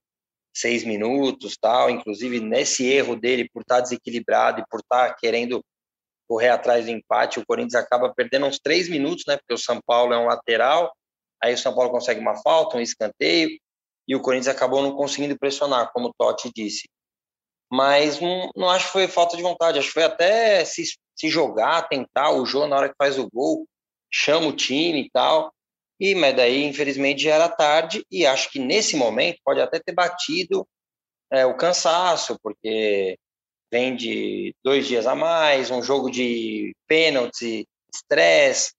B: seis minutos, tal. Inclusive, nesse erro dele, por estar desequilibrado e por estar querendo correr atrás do empate, o Corinthians acaba perdendo uns três minutos, né? Porque o São Paulo é um lateral, Aí o São Paulo consegue uma falta, um escanteio, e o Corinthians acabou não conseguindo pressionar, como o Totti disse. Mas não, não acho que foi falta de vontade, acho que foi até se, se jogar, tentar o jogo na hora que faz o gol, chama o time e tal. E, mas daí, infelizmente, já era tarde, e acho que nesse momento pode até ter batido é, o cansaço, porque vem de dois dias a mais, um jogo de pênalti, estresse,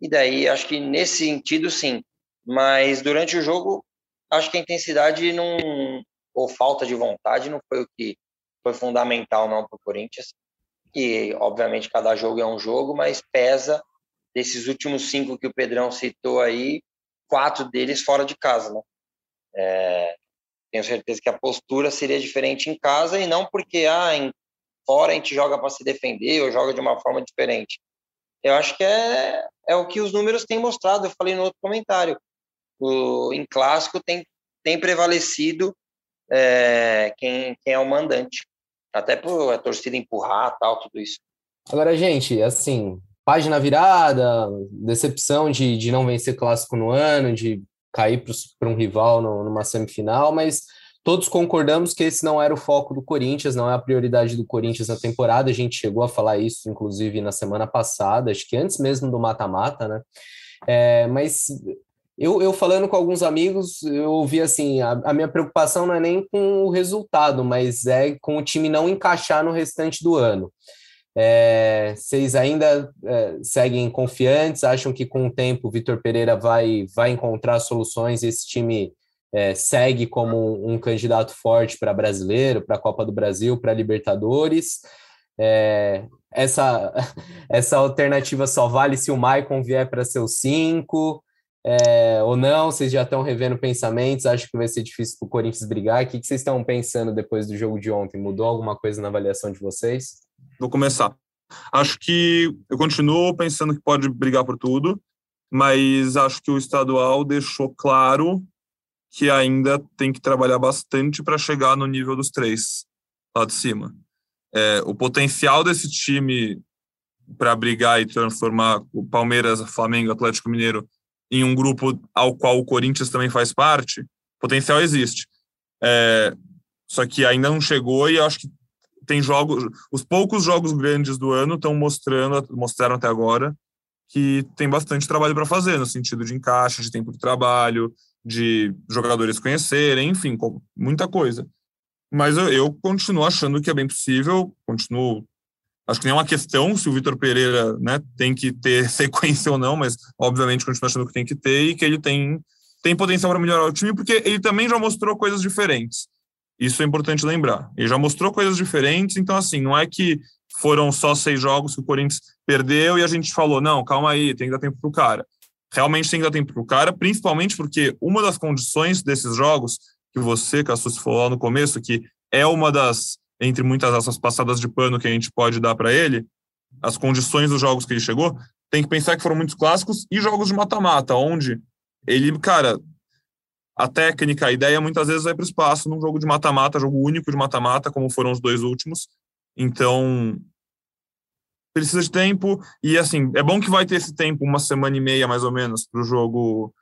B: e daí acho que nesse sentido sim. Mas durante o jogo, acho que a intensidade não, ou falta de vontade não foi o que foi fundamental não para o Corinthians. E obviamente cada jogo é um jogo, mas pesa desses últimos cinco que o Pedrão citou aí, quatro deles fora de casa, né? É, tenho certeza que a postura seria diferente em casa e não porque ah, em, fora a gente joga para se defender ou joga de uma forma diferente. Eu acho que é, é o que os números têm mostrado. Eu falei no outro comentário. O, em clássico tem, tem prevalecido é, quem, quem é o mandante. Até por a torcida empurrar, tal, tudo isso.
D: Agora, gente, assim, página virada, decepção de, de não vencer clássico no ano, de cair para um rival no, numa semifinal, mas todos concordamos que esse não era o foco do Corinthians, não é a prioridade do Corinthians na temporada. A gente chegou a falar isso, inclusive, na semana passada, acho que antes mesmo do mata-mata, né? É, mas eu, eu falando com alguns amigos, eu ouvi assim: a, a, minha preocupação não é nem com o resultado, mas é com o time não encaixar no restante do ano. É, vocês ainda é, seguem confiantes? Acham que com o tempo o Vitor Pereira vai, vai encontrar soluções e esse time é, segue como um, candidato forte para brasileiro, para a Copa do Brasil, para Libertadores? É, essa, <laughs> essa alternativa só vale se o Maicon vier para ser o 5 é, ou não? Vocês já estão revendo pensamentos? Acho que vai ser difícil para o Corinthians brigar. O que, que vocês estão pensando depois do jogo de ontem? Mudou alguma coisa na avaliação de vocês?
A: Vou começar. Acho que eu continuo pensando que pode brigar por tudo, mas acho que o estadual deixou claro que ainda tem que trabalhar bastante para chegar no nível dos três lá de cima. É, o potencial desse time para brigar e transformar o Palmeiras, Flamengo, Atlético Mineiro em um grupo ao qual o Corinthians também faz parte, potencial existe. É, só que ainda não chegou e acho que tem jogos, os poucos jogos grandes do ano estão mostrando, mostraram até agora que tem bastante trabalho para fazer no sentido de encaixe, de tempo de trabalho, de jogadores conhecerem, enfim, muita coisa. Mas eu, eu continuo achando que é bem possível, continuo acho que nem é uma questão se o Vitor Pereira né, tem que ter <laughs> sequência ou não, mas obviamente continuo achando que tem que ter e que ele tem, tem potencial para melhorar o time, porque ele também já mostrou coisas diferentes. Isso é importante lembrar. Ele já mostrou coisas diferentes, então, assim, não é que foram só seis jogos que o Corinthians perdeu e a gente falou, não, calma aí, tem que dar tempo para o cara. Realmente tem que dar tempo para o cara, principalmente porque uma das condições desses jogos, que você, Cassus, falou lá no começo, que é uma das, entre muitas dessas passadas de pano que a gente pode dar para ele, as condições dos jogos que ele chegou, tem que pensar que foram muitos clássicos e jogos de mata-mata, onde ele, cara, a técnica, a ideia muitas vezes vai para o espaço num jogo de mata-mata, jogo único de mata-mata, como foram os dois últimos. Então, precisa de tempo. E assim, é bom que vai ter esse tempo, uma semana e meia mais ou menos, para o jogo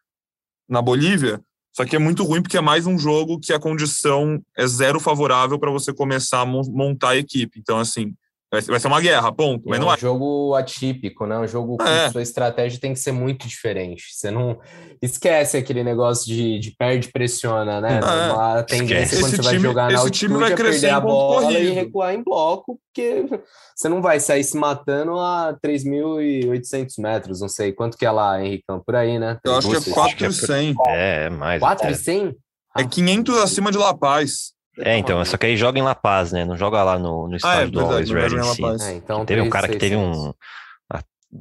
A: na Bolívia. Só que é muito ruim porque é mais um jogo que a condição é zero favorável para você começar a montar a equipe. Então, assim, Vai ser uma guerra, ponto. Mas
D: é
A: não
D: um é. jogo atípico, né? Um jogo é. sua estratégia tem que ser muito diferente. Você não esquece aquele negócio de, de perde pressiona, né? É. Uma tendência quando você vai jogar na altitude vai é perder a bola corrido. e recuar em bloco, porque <laughs> você não vai sair se matando a 3.800 metros, não sei quanto que é lá, Henricão, por aí, né?
A: Eu acho que é 4.100.
C: É, mais.
D: 4.100?
A: É 500 acima de La Paz.
C: É, então, só que aí joga em La Paz, né? Não joga lá no, no estádio ah, é, do Always Ready em si. É, então, teve um cara que teve um.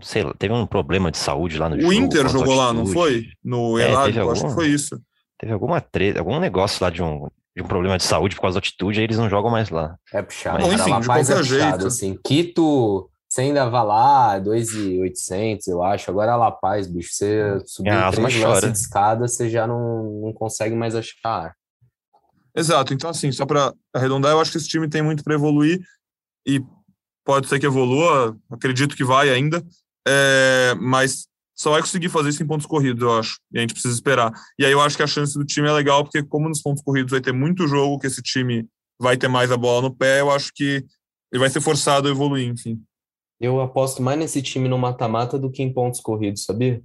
C: Sei lá, teve um problema de saúde lá no
A: o
C: jogo.
A: O Inter jogou lá, não foi? No é, Elado, acho que foi isso.
C: Teve alguma treta, algum negócio lá de um, de um problema de saúde por causa da altitude, aí eles não jogam mais lá.
D: É puxado. Mas, enfim, La Paz é puxado, jeito. assim. Quito, você ainda vai lá, 2,800, eu acho. Agora La Paz, bicho, você subir ah, três de escada, você já não, não consegue mais achar ar.
A: Exato. Então, assim, só para arredondar, eu acho que esse time tem muito para evoluir e pode ser que evolua, acredito que vai ainda, é, mas só vai conseguir fazer isso em pontos corridos, eu acho. E a gente precisa esperar. E aí eu acho que a chance do time é legal, porque como nos pontos corridos vai ter muito jogo que esse time vai ter mais a bola no pé, eu acho que ele vai ser forçado a evoluir, enfim.
D: Eu aposto mais nesse time no mata-mata do que em pontos corridos, sabia?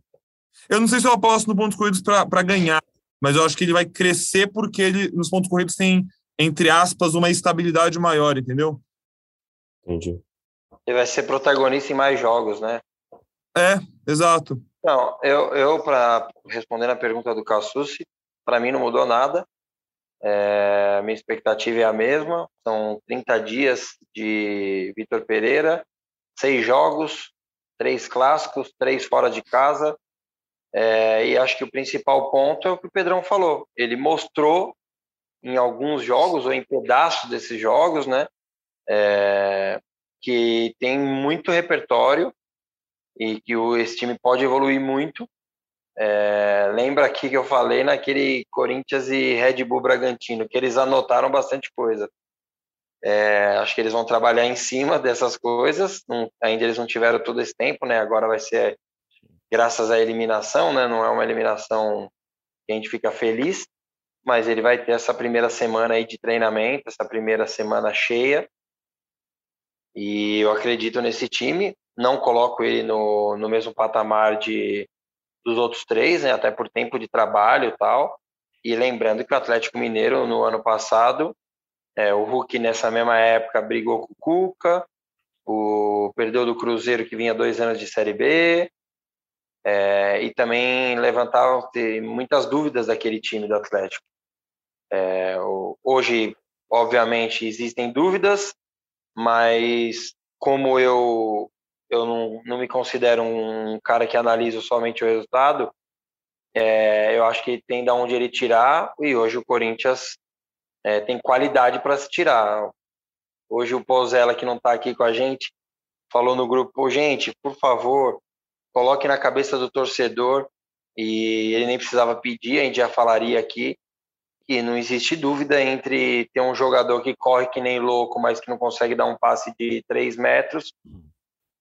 A: Eu não sei se eu aposto no pontos corridos para ganhar, mas eu acho que ele vai crescer porque ele, nos pontos corridos, tem, entre aspas, uma estabilidade maior, entendeu?
D: Entendi.
B: Ele vai ser protagonista em mais jogos, né?
A: É, exato.
B: Não, eu, eu para responder a pergunta do Cassucci, para mim não mudou nada. É, minha expectativa é a mesma. São 30 dias de Vitor Pereira, seis jogos, três clássicos, três fora de casa, é, e acho que o principal ponto é o que o Pedrão falou. Ele mostrou em alguns jogos, ou em pedaços desses jogos, né, é, que tem muito repertório e que o, esse time pode evoluir muito. É, lembra aqui que eu falei naquele Corinthians e Red Bull Bragantino, que eles anotaram bastante coisa. É, acho que eles vão trabalhar em cima dessas coisas. Não, ainda eles não tiveram todo esse tempo, né? Agora vai ser graças à eliminação, né? Não é uma eliminação que a gente fica feliz, mas ele vai ter essa primeira semana aí de treinamento, essa primeira semana cheia. E eu acredito nesse time. Não coloco ele no, no mesmo patamar de dos outros três, né? Até por tempo de trabalho e tal. E lembrando que o Atlético Mineiro no ano passado é, o Hulk, nessa mesma época, brigou com o Cuca, o, perdeu do Cruzeiro, que vinha dois anos de Série B, é, e também levantava muitas dúvidas daquele time do Atlético. É, hoje, obviamente, existem dúvidas, mas como eu, eu não, não me considero um cara que analisa somente o resultado, é, eu acho que tem da onde ele tirar, e hoje o Corinthians é, tem qualidade para se tirar. Hoje o Pozella, que não está aqui com a gente, falou no grupo, gente, por favor, coloque na cabeça do torcedor, e ele nem precisava pedir, a gente já falaria aqui, que não existe dúvida entre ter um jogador que corre que nem louco, mas que não consegue dar um passe de 3 metros,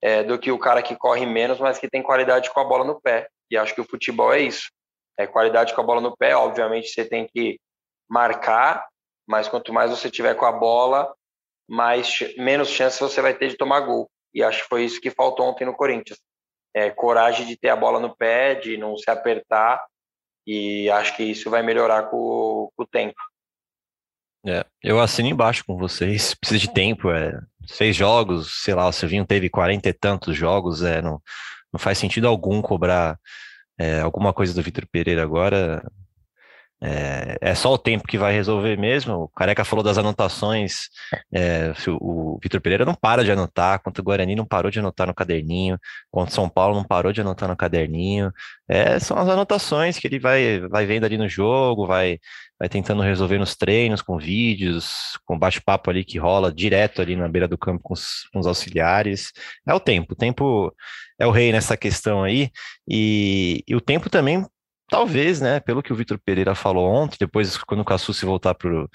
B: é, do que o cara que corre menos, mas que tem qualidade com a bola no pé. E acho que o futebol é isso. É qualidade com a bola no pé, obviamente você tem que marcar, mas quanto mais você tiver com a bola, mais menos chance você vai ter de tomar gol. E acho que foi isso que faltou ontem no Corinthians. É, coragem de ter a bola no pé, de não se apertar, e acho que isso vai melhorar com, com o tempo.
C: É, eu assino embaixo com vocês. <laughs> Precisa de tempo, é seis jogos, sei lá, o Silvinho teve quarenta e tantos jogos, é, não, não faz sentido algum cobrar é, alguma coisa do Vitor Pereira agora. É, é, só o tempo que vai resolver mesmo. O Careca falou das anotações. É, o Vitor Pereira não para de anotar, quanto o Guarani não parou de anotar no caderninho, quanto o São Paulo não parou de anotar no caderninho. É, são as anotações que ele vai, vai vendo ali no jogo, vai, vai tentando resolver nos treinos, com vídeos, com bate-papo ali que rola direto ali na beira do campo com os, com os auxiliares. É o tempo. O tempo é o rei nessa questão aí. E, e o tempo também talvez, né, pelo que o Vitor Pereira falou ontem, depois quando o Cassu se voltar para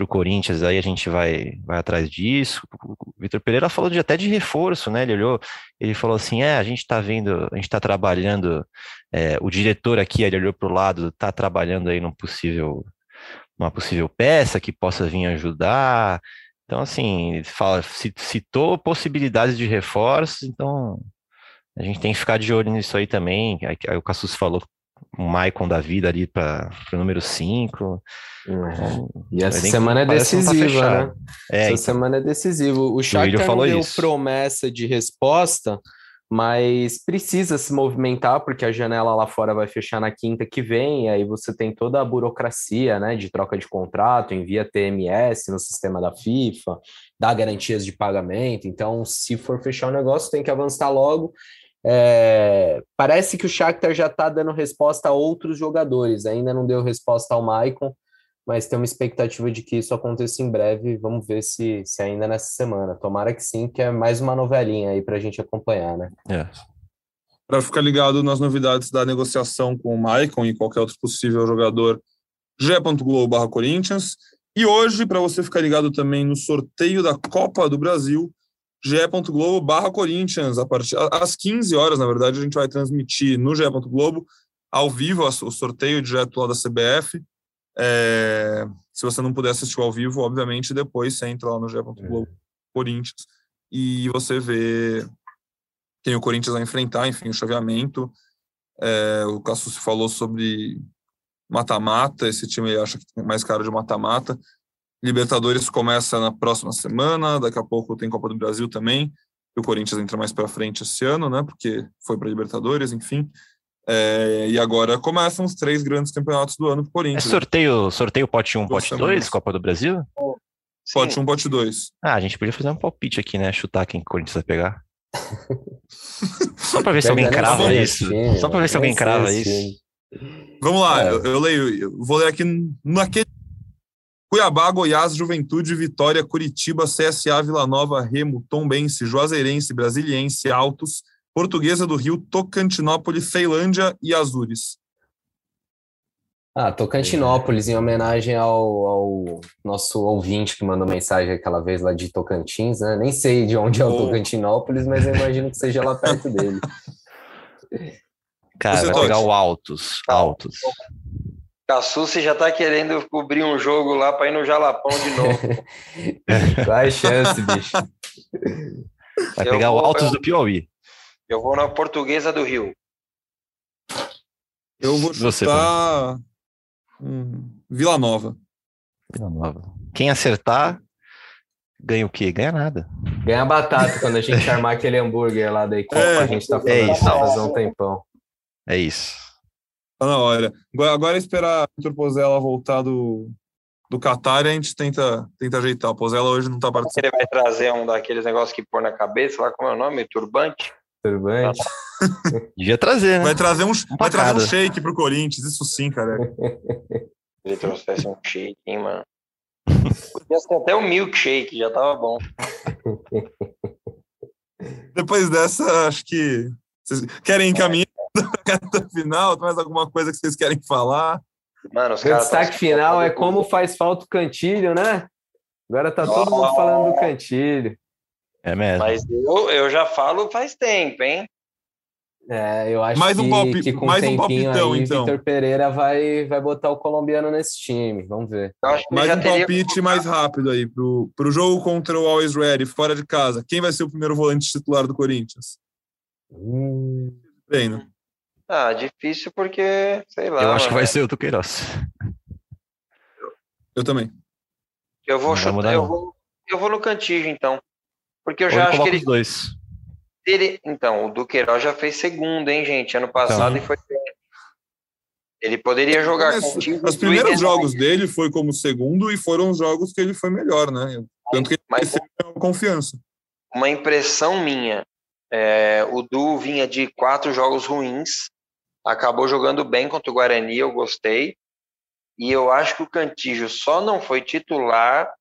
C: o Corinthians, aí a gente vai, vai atrás disso. O Vitor Pereira falou de, até de reforço, né? Ele olhou, ele falou assim: é, a gente está vendo, a gente está trabalhando, é, o diretor aqui, ele olhou para o lado, está trabalhando aí num possível, uma possível peça que possa vir ajudar. Então, assim, fala, citou possibilidades de reforços, então a gente tem que ficar de olho nisso aí também. Aí, aí o Cassus falou um Maicon da vida ali para o número 5.
D: Uhum. E essa semana é tá decisiva, tá né? É, essa então, semana é decisivo. O Shakhtar não deu isso. promessa de resposta, mas precisa se movimentar, porque a janela lá fora vai fechar na quinta que vem, e aí você tem toda a burocracia, né, de troca de contrato, envia TMS no sistema da FIFA, dá garantias de pagamento, então se for fechar o negócio tem que avançar logo, é, parece que o Shakhtar já está dando resposta a outros jogadores, ainda não deu resposta ao Maicon, mas tem uma expectativa de que isso aconteça em breve. Vamos ver se, se ainda nessa semana. Tomara que sim, que é mais uma novelinha aí para a gente acompanhar, né?
A: É. Para ficar ligado nas novidades da negociação com o Maicon e qualquer outro possível jogador, ge.globo Corinthians. E hoje, para você ficar ligado também no sorteio da Copa do Brasil, ge.globo barra Corinthians, a partir, às 15 horas, na verdade, a gente vai transmitir no ge.globo, ao vivo, o sorteio direto lá da CBF. É, se você não puder assistir ao vivo, obviamente, depois você entra lá no ge.globo é. Corinthians e você vê quem o Corinthians vai enfrentar, enfim, o chaveamento. É, o Cassus falou sobre mata-mata, esse time acha que é mais caro de mata-mata. Libertadores começa na próxima semana, daqui a pouco tem Copa do Brasil também. o Corinthians entra mais para frente esse ano, né? Porque foi para Libertadores, enfim. É, e agora começam os três grandes campeonatos do ano para o Corinthians.
C: É sorteio, sorteio pote 1, pote 2, Copa do Brasil?
A: Pote 1, pote 2.
C: Ah, a gente podia fazer um palpite aqui, né? Chutar quem o Corinthians vai pegar. Só para <laughs> ver se alguém crava isso. Só para ver se alguém crava isso.
A: Vamos lá, é. eu, eu, leio, eu vou ler aqui naquele Cuiabá, Goiás, Juventude, Vitória, Curitiba, CSA, Vila Nova, Remo, Tombense, Juazeirense, Brasiliense, Altos, Portuguesa do Rio, Tocantinópolis, Ceilândia e Azures.
D: Ah, Tocantinópolis, em homenagem ao, ao, nosso ouvinte que mandou mensagem aquela vez lá de Tocantins, né? Nem sei de onde é o Tocantinópolis, mas eu imagino que seja lá perto dele.
C: Cara, Você vai pegar o Altos. Altos.
B: Cassucci já tá querendo cobrir um jogo lá para ir no Jalapão de novo. <laughs>
D: Vai chance, bicho.
C: Vai eu pegar vou, o Altos do Piauí.
B: Eu vou na Portuguesa do Rio.
A: Eu vou chutar hum, Vila Nova.
C: Vila Nova. Quem acertar ganha o quê? Ganha nada.
D: Ganha batata quando a gente <laughs> armar aquele hambúrguer lá da Ecopa, é, a gente tá é falando é um tempão.
C: É isso.
A: Tá na hora. Agora é esperar o Vitor Pozella voltar do, do Qatar e a gente tenta, tenta ajeitar. O Pozella hoje não tá participando.
B: Ele vai trazer um daqueles negócios que pôr na cabeça, lá como é o nome? Turbante?
D: Turbante.
C: Devia trazer, né?
A: Vai trazer um, um vai trazer um shake pro Corinthians, isso sim, cara.
B: Ele trouxesse um shake, hein, mano. Podia ser até um milkshake, já tava bom.
A: Depois dessa, acho que. Vocês querem encaminhar reta final? Mais alguma coisa que vocês querem falar?
D: Mano, os o destaque final é como faz falta o cantilho, né? Agora tá todo mundo falando do cantilho.
C: É mesmo.
B: Mas eu, eu já falo faz tempo, hein?
D: É, eu acho
A: mais um
D: que,
A: palpi,
D: que com
A: mais
D: um
A: palpitão,
D: aí,
A: então.
D: Vitor Pereira vai, vai botar o colombiano nesse time. Vamos ver.
A: Mais um palpite teria... mais rápido aí pro, pro jogo contra o Always Ready, fora de casa. Quem vai ser o primeiro volante titular do Corinthians?
D: Hum.
A: Treino.
B: Ah, difícil porque, sei lá.
C: Eu acho que vai ser o Tuqueiroz.
A: Eu também.
B: Eu vou chutar, eu vou, eu vou no Cantígio, então. Porque eu já acho que ele.
C: dois.
B: Ele, então, o Duqueiroz já fez segundo, hein, gente? Ano passado então. e foi Ele poderia jogar Mas, contigo.
A: Os primeiros jogos dele foi como segundo e foram os jogos que ele foi melhor, né? Tanto que ele Mas, confiança.
B: Uma impressão minha. É, o Du vinha de quatro jogos ruins, acabou jogando bem contra o Guarani, eu gostei. E eu acho que o Cantígio só não foi titular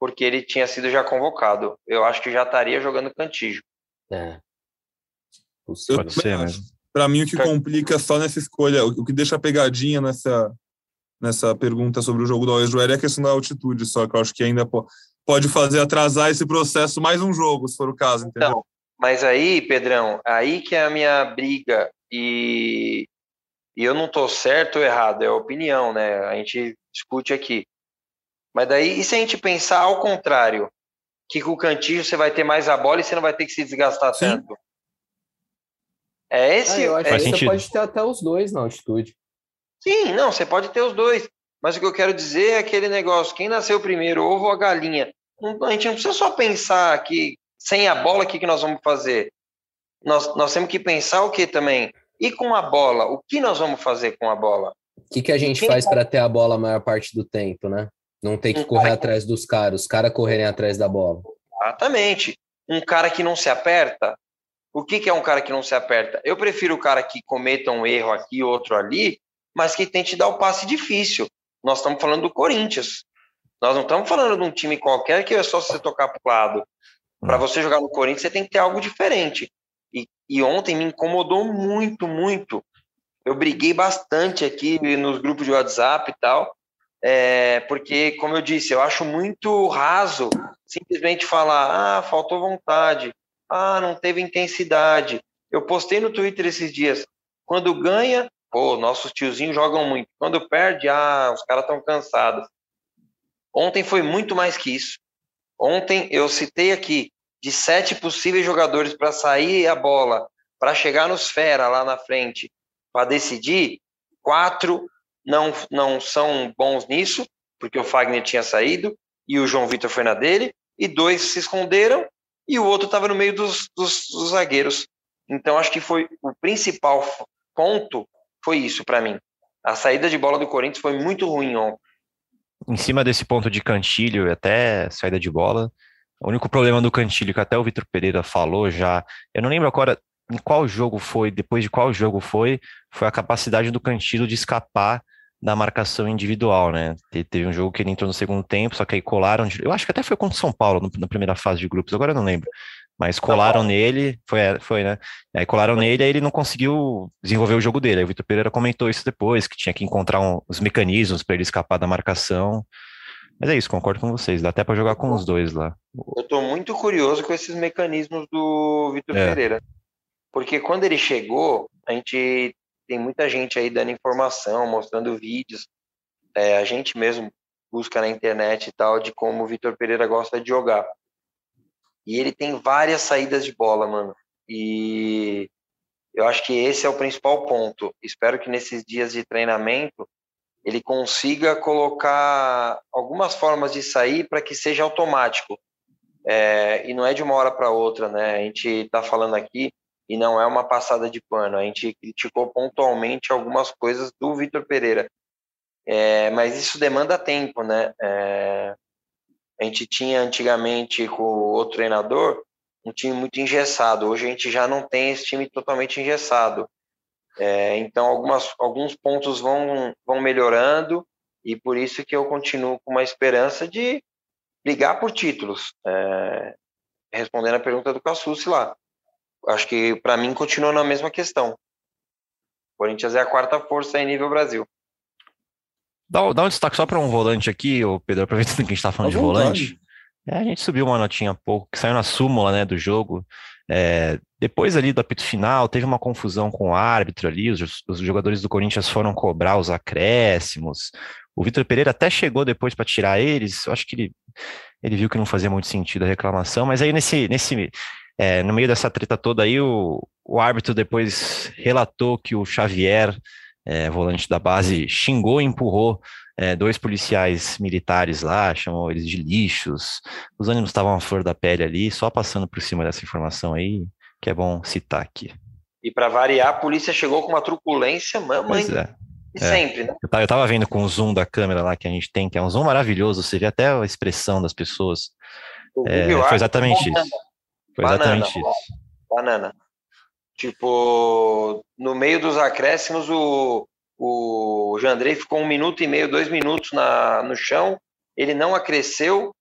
B: porque ele tinha sido já convocado. Eu acho que já estaria jogando Cantígio.
D: É.
A: Pode ser, mesmo. Para mim, o que complica só nessa escolha, o que deixa a pegadinha nessa, nessa pergunta sobre o jogo do Always Ready é a questão da altitude, só que eu acho que ainda pode fazer atrasar esse processo mais um jogo, se for o caso, entendeu? Então,
B: mas aí, Pedrão, aí que é a minha briga e, e eu não tô certo ou errado, é opinião, né? A gente discute aqui. Mas daí, e se a gente pensar ao contrário? Que com o cantinho você vai ter mais a bola e você não vai ter que se desgastar Sim. tanto. É esse. Ah,
D: eu acho
B: é
D: que você pode ter até os dois na altitude.
B: Sim, não, você pode ter os dois. Mas o que eu quero dizer é aquele negócio: quem nasceu primeiro, ovo ou a galinha? A gente não precisa só pensar que sem a bola, o que, que nós vamos fazer? Nós, nós temos que pensar o que também? E com a bola, o que nós vamos fazer com a bola?
D: O que, que a gente Quem faz para ter a bola a maior parte do tempo, né? Não ter que um correr atrás dos caras, os caras correrem atrás da bola.
B: Exatamente. Um cara que não se aperta. O que, que é um cara que não se aperta? Eu prefiro o cara que cometa um erro aqui, outro ali, mas que tente dar o passe difícil. Nós estamos falando do Corinthians. Nós não estamos falando de um time qualquer que é só você tocar para o lado. Para hum. você jogar no Corinthians, você tem que ter algo diferente. E, e ontem me incomodou muito, muito. Eu briguei bastante aqui nos grupos de WhatsApp e tal, é, porque, como eu disse, eu acho muito raso simplesmente falar: ah, faltou vontade, ah, não teve intensidade. Eu postei no Twitter esses dias: quando ganha, pô, nossos tiozinhos jogam muito. Quando perde, ah, os caras estão cansados. Ontem foi muito mais que isso. Ontem eu citei aqui de sete possíveis jogadores para sair a bola, para chegar nos fera lá na frente, para decidir, quatro não, não são bons nisso, porque o Fagner tinha saído e o João Vitor foi na dele, e dois se esconderam e o outro estava no meio dos, dos, dos, zagueiros. Então acho que foi o principal ponto foi isso para mim. A saída de bola do Corinthians foi muito ruim ontem.
C: Em cima desse ponto de cantilho até saída de bola, o único problema do cantilho que até o Vitor Pereira falou já, eu não lembro agora em qual jogo foi, depois de qual jogo foi, foi a capacidade do cantilho de escapar da marcação individual, né? Teve um jogo que ele entrou no segundo tempo, só que aí colaram. Eu acho que até foi contra o São Paulo no, na primeira fase de grupos, agora eu não lembro. Mas colaram tá nele, foi, foi, né? Aí colaram nele, aí ele não conseguiu desenvolver o jogo dele. Aí o Vitor Pereira comentou isso depois, que tinha que encontrar um, os mecanismos para ele escapar da marcação. Mas é isso, concordo com vocês. Dá até para jogar com os dois lá.
B: Eu tô muito curioso com esses mecanismos do Vitor é. Pereira. Porque quando ele chegou, a gente tem muita gente aí dando informação, mostrando vídeos. É, a gente mesmo busca na internet e tal de como o Vitor Pereira gosta de jogar. E ele tem várias saídas de bola, mano. E eu acho que esse é o principal ponto. Espero que nesses dias de treinamento ele consiga colocar algumas formas de sair para que seja automático. É, e não é de uma hora para outra, né? A gente está falando aqui e não é uma passada de pano. A gente criticou pontualmente algumas coisas do Vitor Pereira, é, mas isso demanda tempo, né? É, a gente tinha antigamente com o treinador um time muito engessado. Hoje a gente já não tem esse time totalmente engessado. É, então algumas, alguns pontos vão, vão melhorando e por isso que eu continuo com uma esperança de brigar por títulos. É, respondendo a pergunta do Cassucci lá. Acho que para mim continua na mesma questão. O Corinthians é a quarta força em nível Brasil.
C: Dá, dá um destaque só para um volante aqui, o Pedro, aproveitando que a gente está falando de volante. É, a gente subiu uma notinha há pouco, que saiu na súmula né, do jogo. É, depois ali do apito final, teve uma confusão com o árbitro ali, os, os jogadores do Corinthians foram cobrar os acréscimos. O Vitor Pereira até chegou depois para tirar eles. Eu acho que ele, ele viu que não fazia muito sentido a reclamação, mas aí nesse, nesse é, no meio dessa treta toda aí, o, o árbitro depois relatou que o Xavier é, volante da base, xingou e empurrou é, dois policiais militares lá, chamou eles de lixos. Os ânimos estavam à flor da pele ali, só passando por cima dessa informação aí, que é bom citar aqui.
B: E para variar, a polícia chegou com uma truculência, mamãe. Pois é. E é. sempre, né?
C: Eu tava, eu tava vendo com o zoom da câmera lá que a gente tem, que é um zoom maravilhoso, você vê até a expressão das pessoas. É, foi exatamente isso. Foi exatamente
B: Banana. isso. Banana. Tipo, no meio dos acréscimos, o, o Jandrei ficou um minuto e meio, dois minutos na, no chão, ele não acresceu,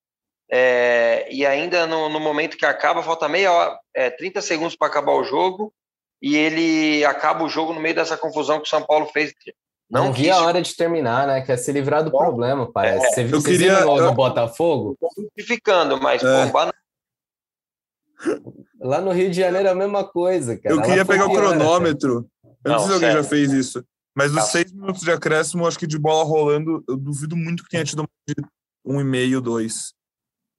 B: é, e ainda no, no, momento que acaba, falta meia hora, é, 30 segundos para acabar o jogo, e ele acaba o jogo no meio dessa confusão que o São Paulo fez.
D: Não, não vi a hora de terminar, né? Quer se livrar do Bom, problema, parece. É, você viu, eu queria, no, no Botafogo? <laughs>
B: Simplificando, mas é. Pô,
D: Lá no Rio de Janeiro é a mesma coisa, cara.
A: Eu queria pegar o cronômetro. Eu não, sei se alguém já fez isso. Mas nos seis minutos de acréscimo, acho que de bola rolando, eu duvido muito que tenha tido um e meio, dois.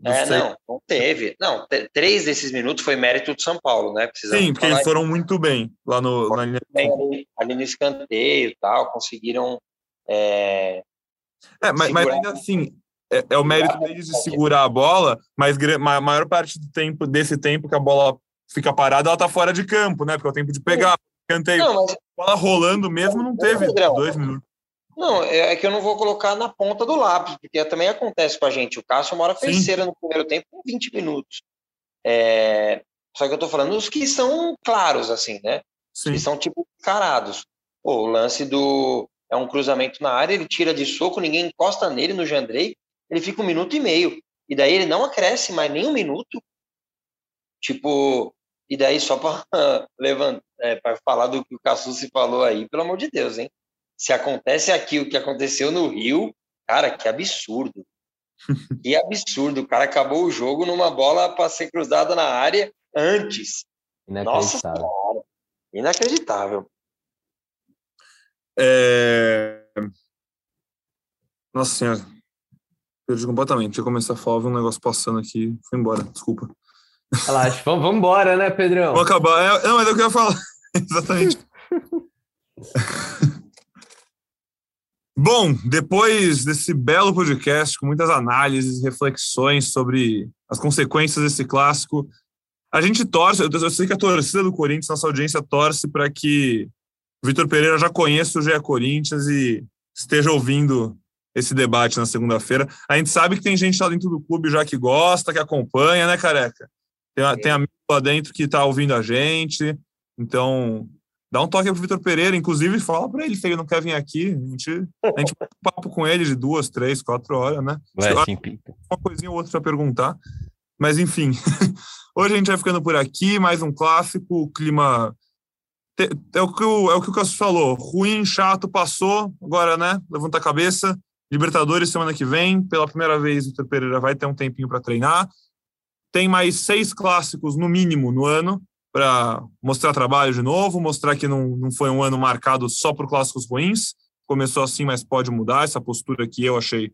B: É, não, não teve. Não, três desses minutos foi mérito do São Paulo, né?
A: Precisamos Sim, porque eles foram muito bem lá no, na linha.
B: Bem ali, ali, no escanteio e tal, conseguiram. É,
A: é mas, mas ainda assim, é, é, o mérito deles de segurar a bola, mas a maior parte do tempo, desse tempo que a bola fica parada, ela tá fora de campo, né? Porque é o tempo de pegar, canteio. Não, mas... Bola rolando mesmo não teve dois minutos.
B: Não, é, é que eu não vou colocar na ponta do lápis, porque também acontece com a gente. O Cássio uma hora fez cera no primeiro tempo com 20 minutos. É... Só que eu tô falando os que são claros, assim, né? Sim. Que são tipo carados. Pô, o lance do. É um cruzamento na área, ele tira de soco, ninguém encosta nele no Jandrei, ele fica um minuto e meio. E daí ele não acresce mais nem um minuto. Tipo, e daí só para <laughs> levantar, é, falar do que o Cassucci falou aí, pelo amor de Deus, hein? Se acontece aqui o que aconteceu no Rio, cara, que absurdo. <laughs> Que absurdo. O cara acabou o jogo numa bola para ser cruzada na área antes. Nossa senhora. Inacreditável.
A: É... Nossa senhora. Perdi completamente. Ia começar a falar, vi um negócio passando aqui. Foi embora, desculpa.
D: Relaxa, vamos, embora, né, Pedrão?
A: Vou acabar. É, não, mas é o que eu ia falar. <laughs> Exatamente. <laughs> Bom, depois desse belo podcast, com muitas análises, reflexões sobre as consequências desse clássico, a gente torce, eu sei que a torcida do Corinthians, nossa audiência torce para que o Vitor Pereira já conheça o GE Corinthians e esteja ouvindo esse debate na segunda-feira. A gente sabe que tem gente lá dentro do clube já que gosta, que acompanha, né, careca? Tem, tem amigo lá dentro que está ouvindo a gente. Então, dá um toque pro Vitor Pereira, inclusive fala para ele se ele não quer vir aqui. A gente, a gente um papo com ele de duas, três, quatro horas, né?
C: Vai, sim,
A: uma coisinha ou outra para perguntar. Mas, enfim, <laughs> Hoje a gente vai ficando por aqui, mais um clássico, o clima. É o que o, é o, que o Cassius falou. Ruim, chato, passou. Agora, né? Levanta a cabeça. Libertadores semana que vem. Pela primeira vez, o Vitor Pereira vai ter um tempinho para treinar. Tem mais seis clássicos, no mínimo, no ano, para mostrar trabalho de novo, mostrar que não, não foi um ano marcado só por clássicos ruins. Começou assim, mas pode mudar. Essa postura que eu achei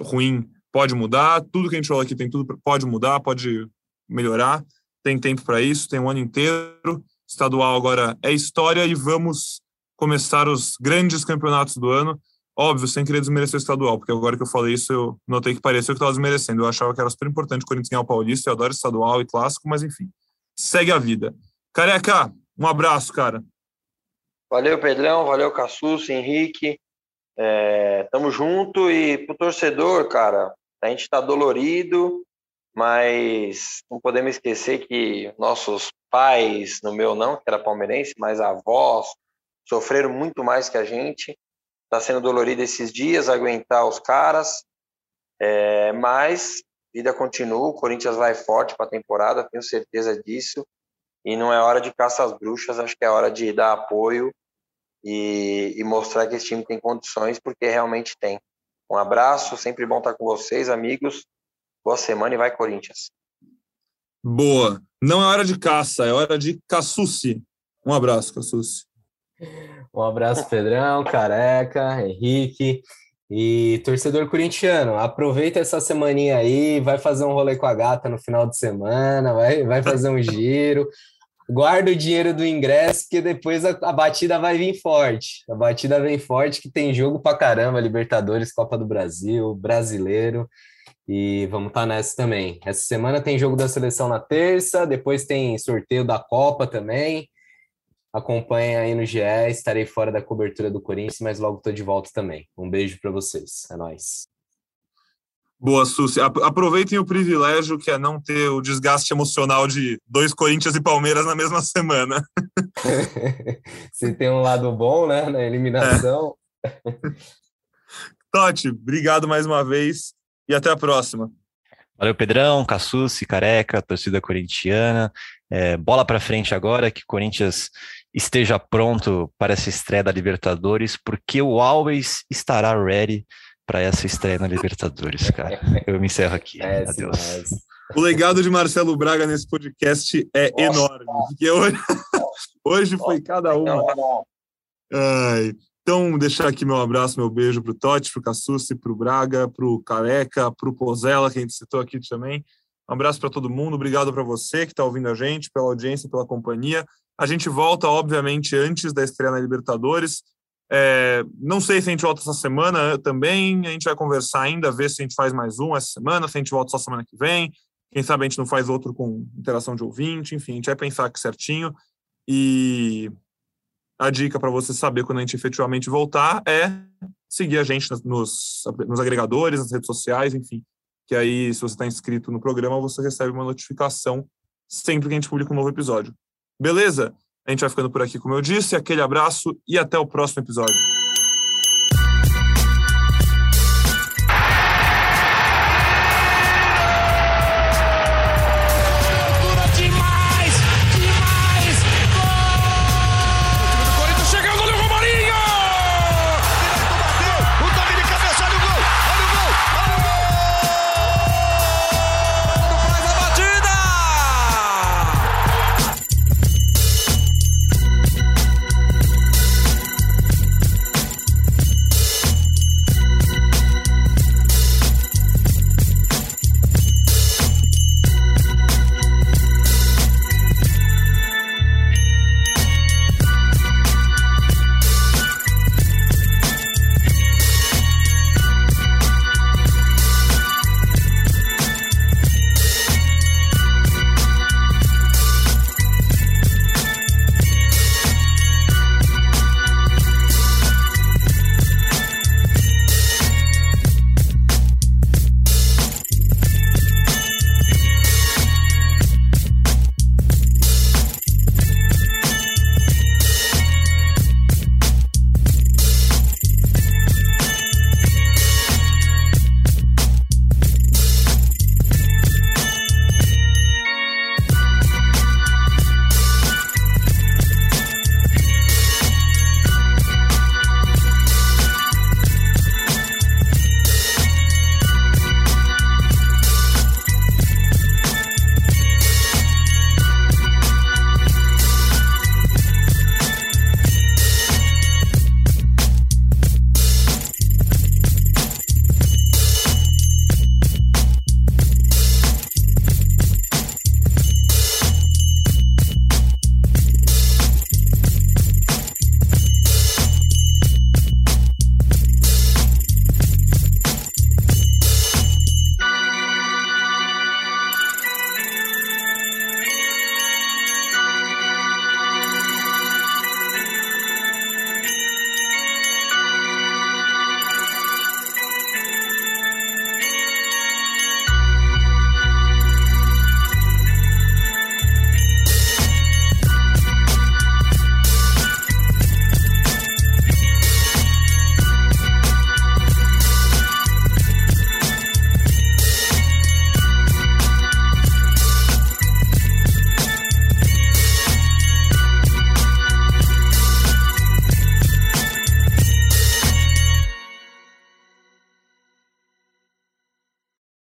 A: ruim pode mudar. Tudo que a gente falou aqui tem tudo pode mudar, pode melhorar. Tem tempo para isso, tem um ano inteiro. Estadual agora é história e vamos começar os grandes campeonatos do ano. Óbvio, sem querer desmerecer o estadual, porque agora que eu falei isso, eu notei que pareceu que estava desmerecendo. Eu achava que era super importante o Corinthians ganhar o Paulista, eu adoro estadual e clássico, mas enfim, segue a vida. Careca, um abraço, cara.
B: Valeu, Pedrão, valeu, Cassus, Henrique. É, tamo junto e pro torcedor, cara, a gente tá dolorido, mas não podemos esquecer que nossos pais, no meu não, que era palmeirense, mas avós, sofreram muito mais que a gente. Está sendo dolorido esses dias aguentar os caras, é, mas vida continua. O Corinthians vai forte para a temporada, tenho certeza disso. E não é hora de caça às bruxas, acho que é hora de dar apoio e, e mostrar que esse time tem condições, porque realmente tem. Um abraço, sempre bom estar com vocês, amigos. Boa semana e vai, Corinthians.
A: Boa. Não é hora de caça, é hora de caçuci. Um abraço, caçuci.
D: Um abraço, Pedrão, Careca, Henrique. E torcedor corintiano, aproveita essa semaninha aí, vai fazer um rolê com a gata no final de semana, vai, vai fazer um giro. Guarda o dinheiro do ingresso, que depois a, a, batida vai vir forte. A batida vem forte, que tem jogo pra caramba, Libertadores, Copa do Brasil, Brasileiro. E vamos estar tá nessa também. Essa semana tem jogo da seleção na terça, depois tem sorteio da Copa também. Acompanhe aí no GE, estarei fora da cobertura do Corinthians, mas logo estou de volta também. Um beijo para vocês. É nóis.
A: Boa, Susi. Aproveitem o privilégio que é não ter o desgaste emocional de dois Corinthians e Palmeiras na mesma semana. <laughs>
D: Se tem um lado bom, né, na eliminação. É. <laughs>
A: Totti, obrigado mais uma vez e até a próxima.
C: Valeu, Pedrão, Cassucci, Careca, torcida corintiana. É, bola para frente agora, que Corinthians esteja pronto para essa estreia da Libertadores, porque o Always estará ready para essa estreia na Libertadores, cara. <laughs> Eu me encerro aqui. É, Adeus.
A: O legado de Marcelo Braga nesse podcast é Nossa, enorme, porque hoje, <laughs> hoje foi cada uma. Ai, então, deixar aqui meu abraço, meu beijo para o Totti, para o Cassucci, para o Braga, para o Careca, para o Pozella, que a gente citou aqui também. Um abraço para todo mundo, obrigado para você que está ouvindo a gente, pela audiência, pela companhia. A gente volta, obviamente, antes da estreia na Libertadores. É, não sei se a gente volta essa semana também, a gente vai conversar ainda, ver se a gente faz mais um essa semana, se a gente volta só semana que vem. Quem sabe a gente não faz outro com interação de ouvinte, enfim, a gente vai pensar aqui certinho. E a dica para você saber quando a gente efetivamente voltar é seguir a gente nos, nos agregadores, nas redes sociais, enfim. Que aí, se você está inscrito no programa, você recebe uma notificação sempre que a gente publica um novo episódio. Beleza? A gente vai ficando por aqui, como eu disse. Aquele abraço e até o próximo episódio.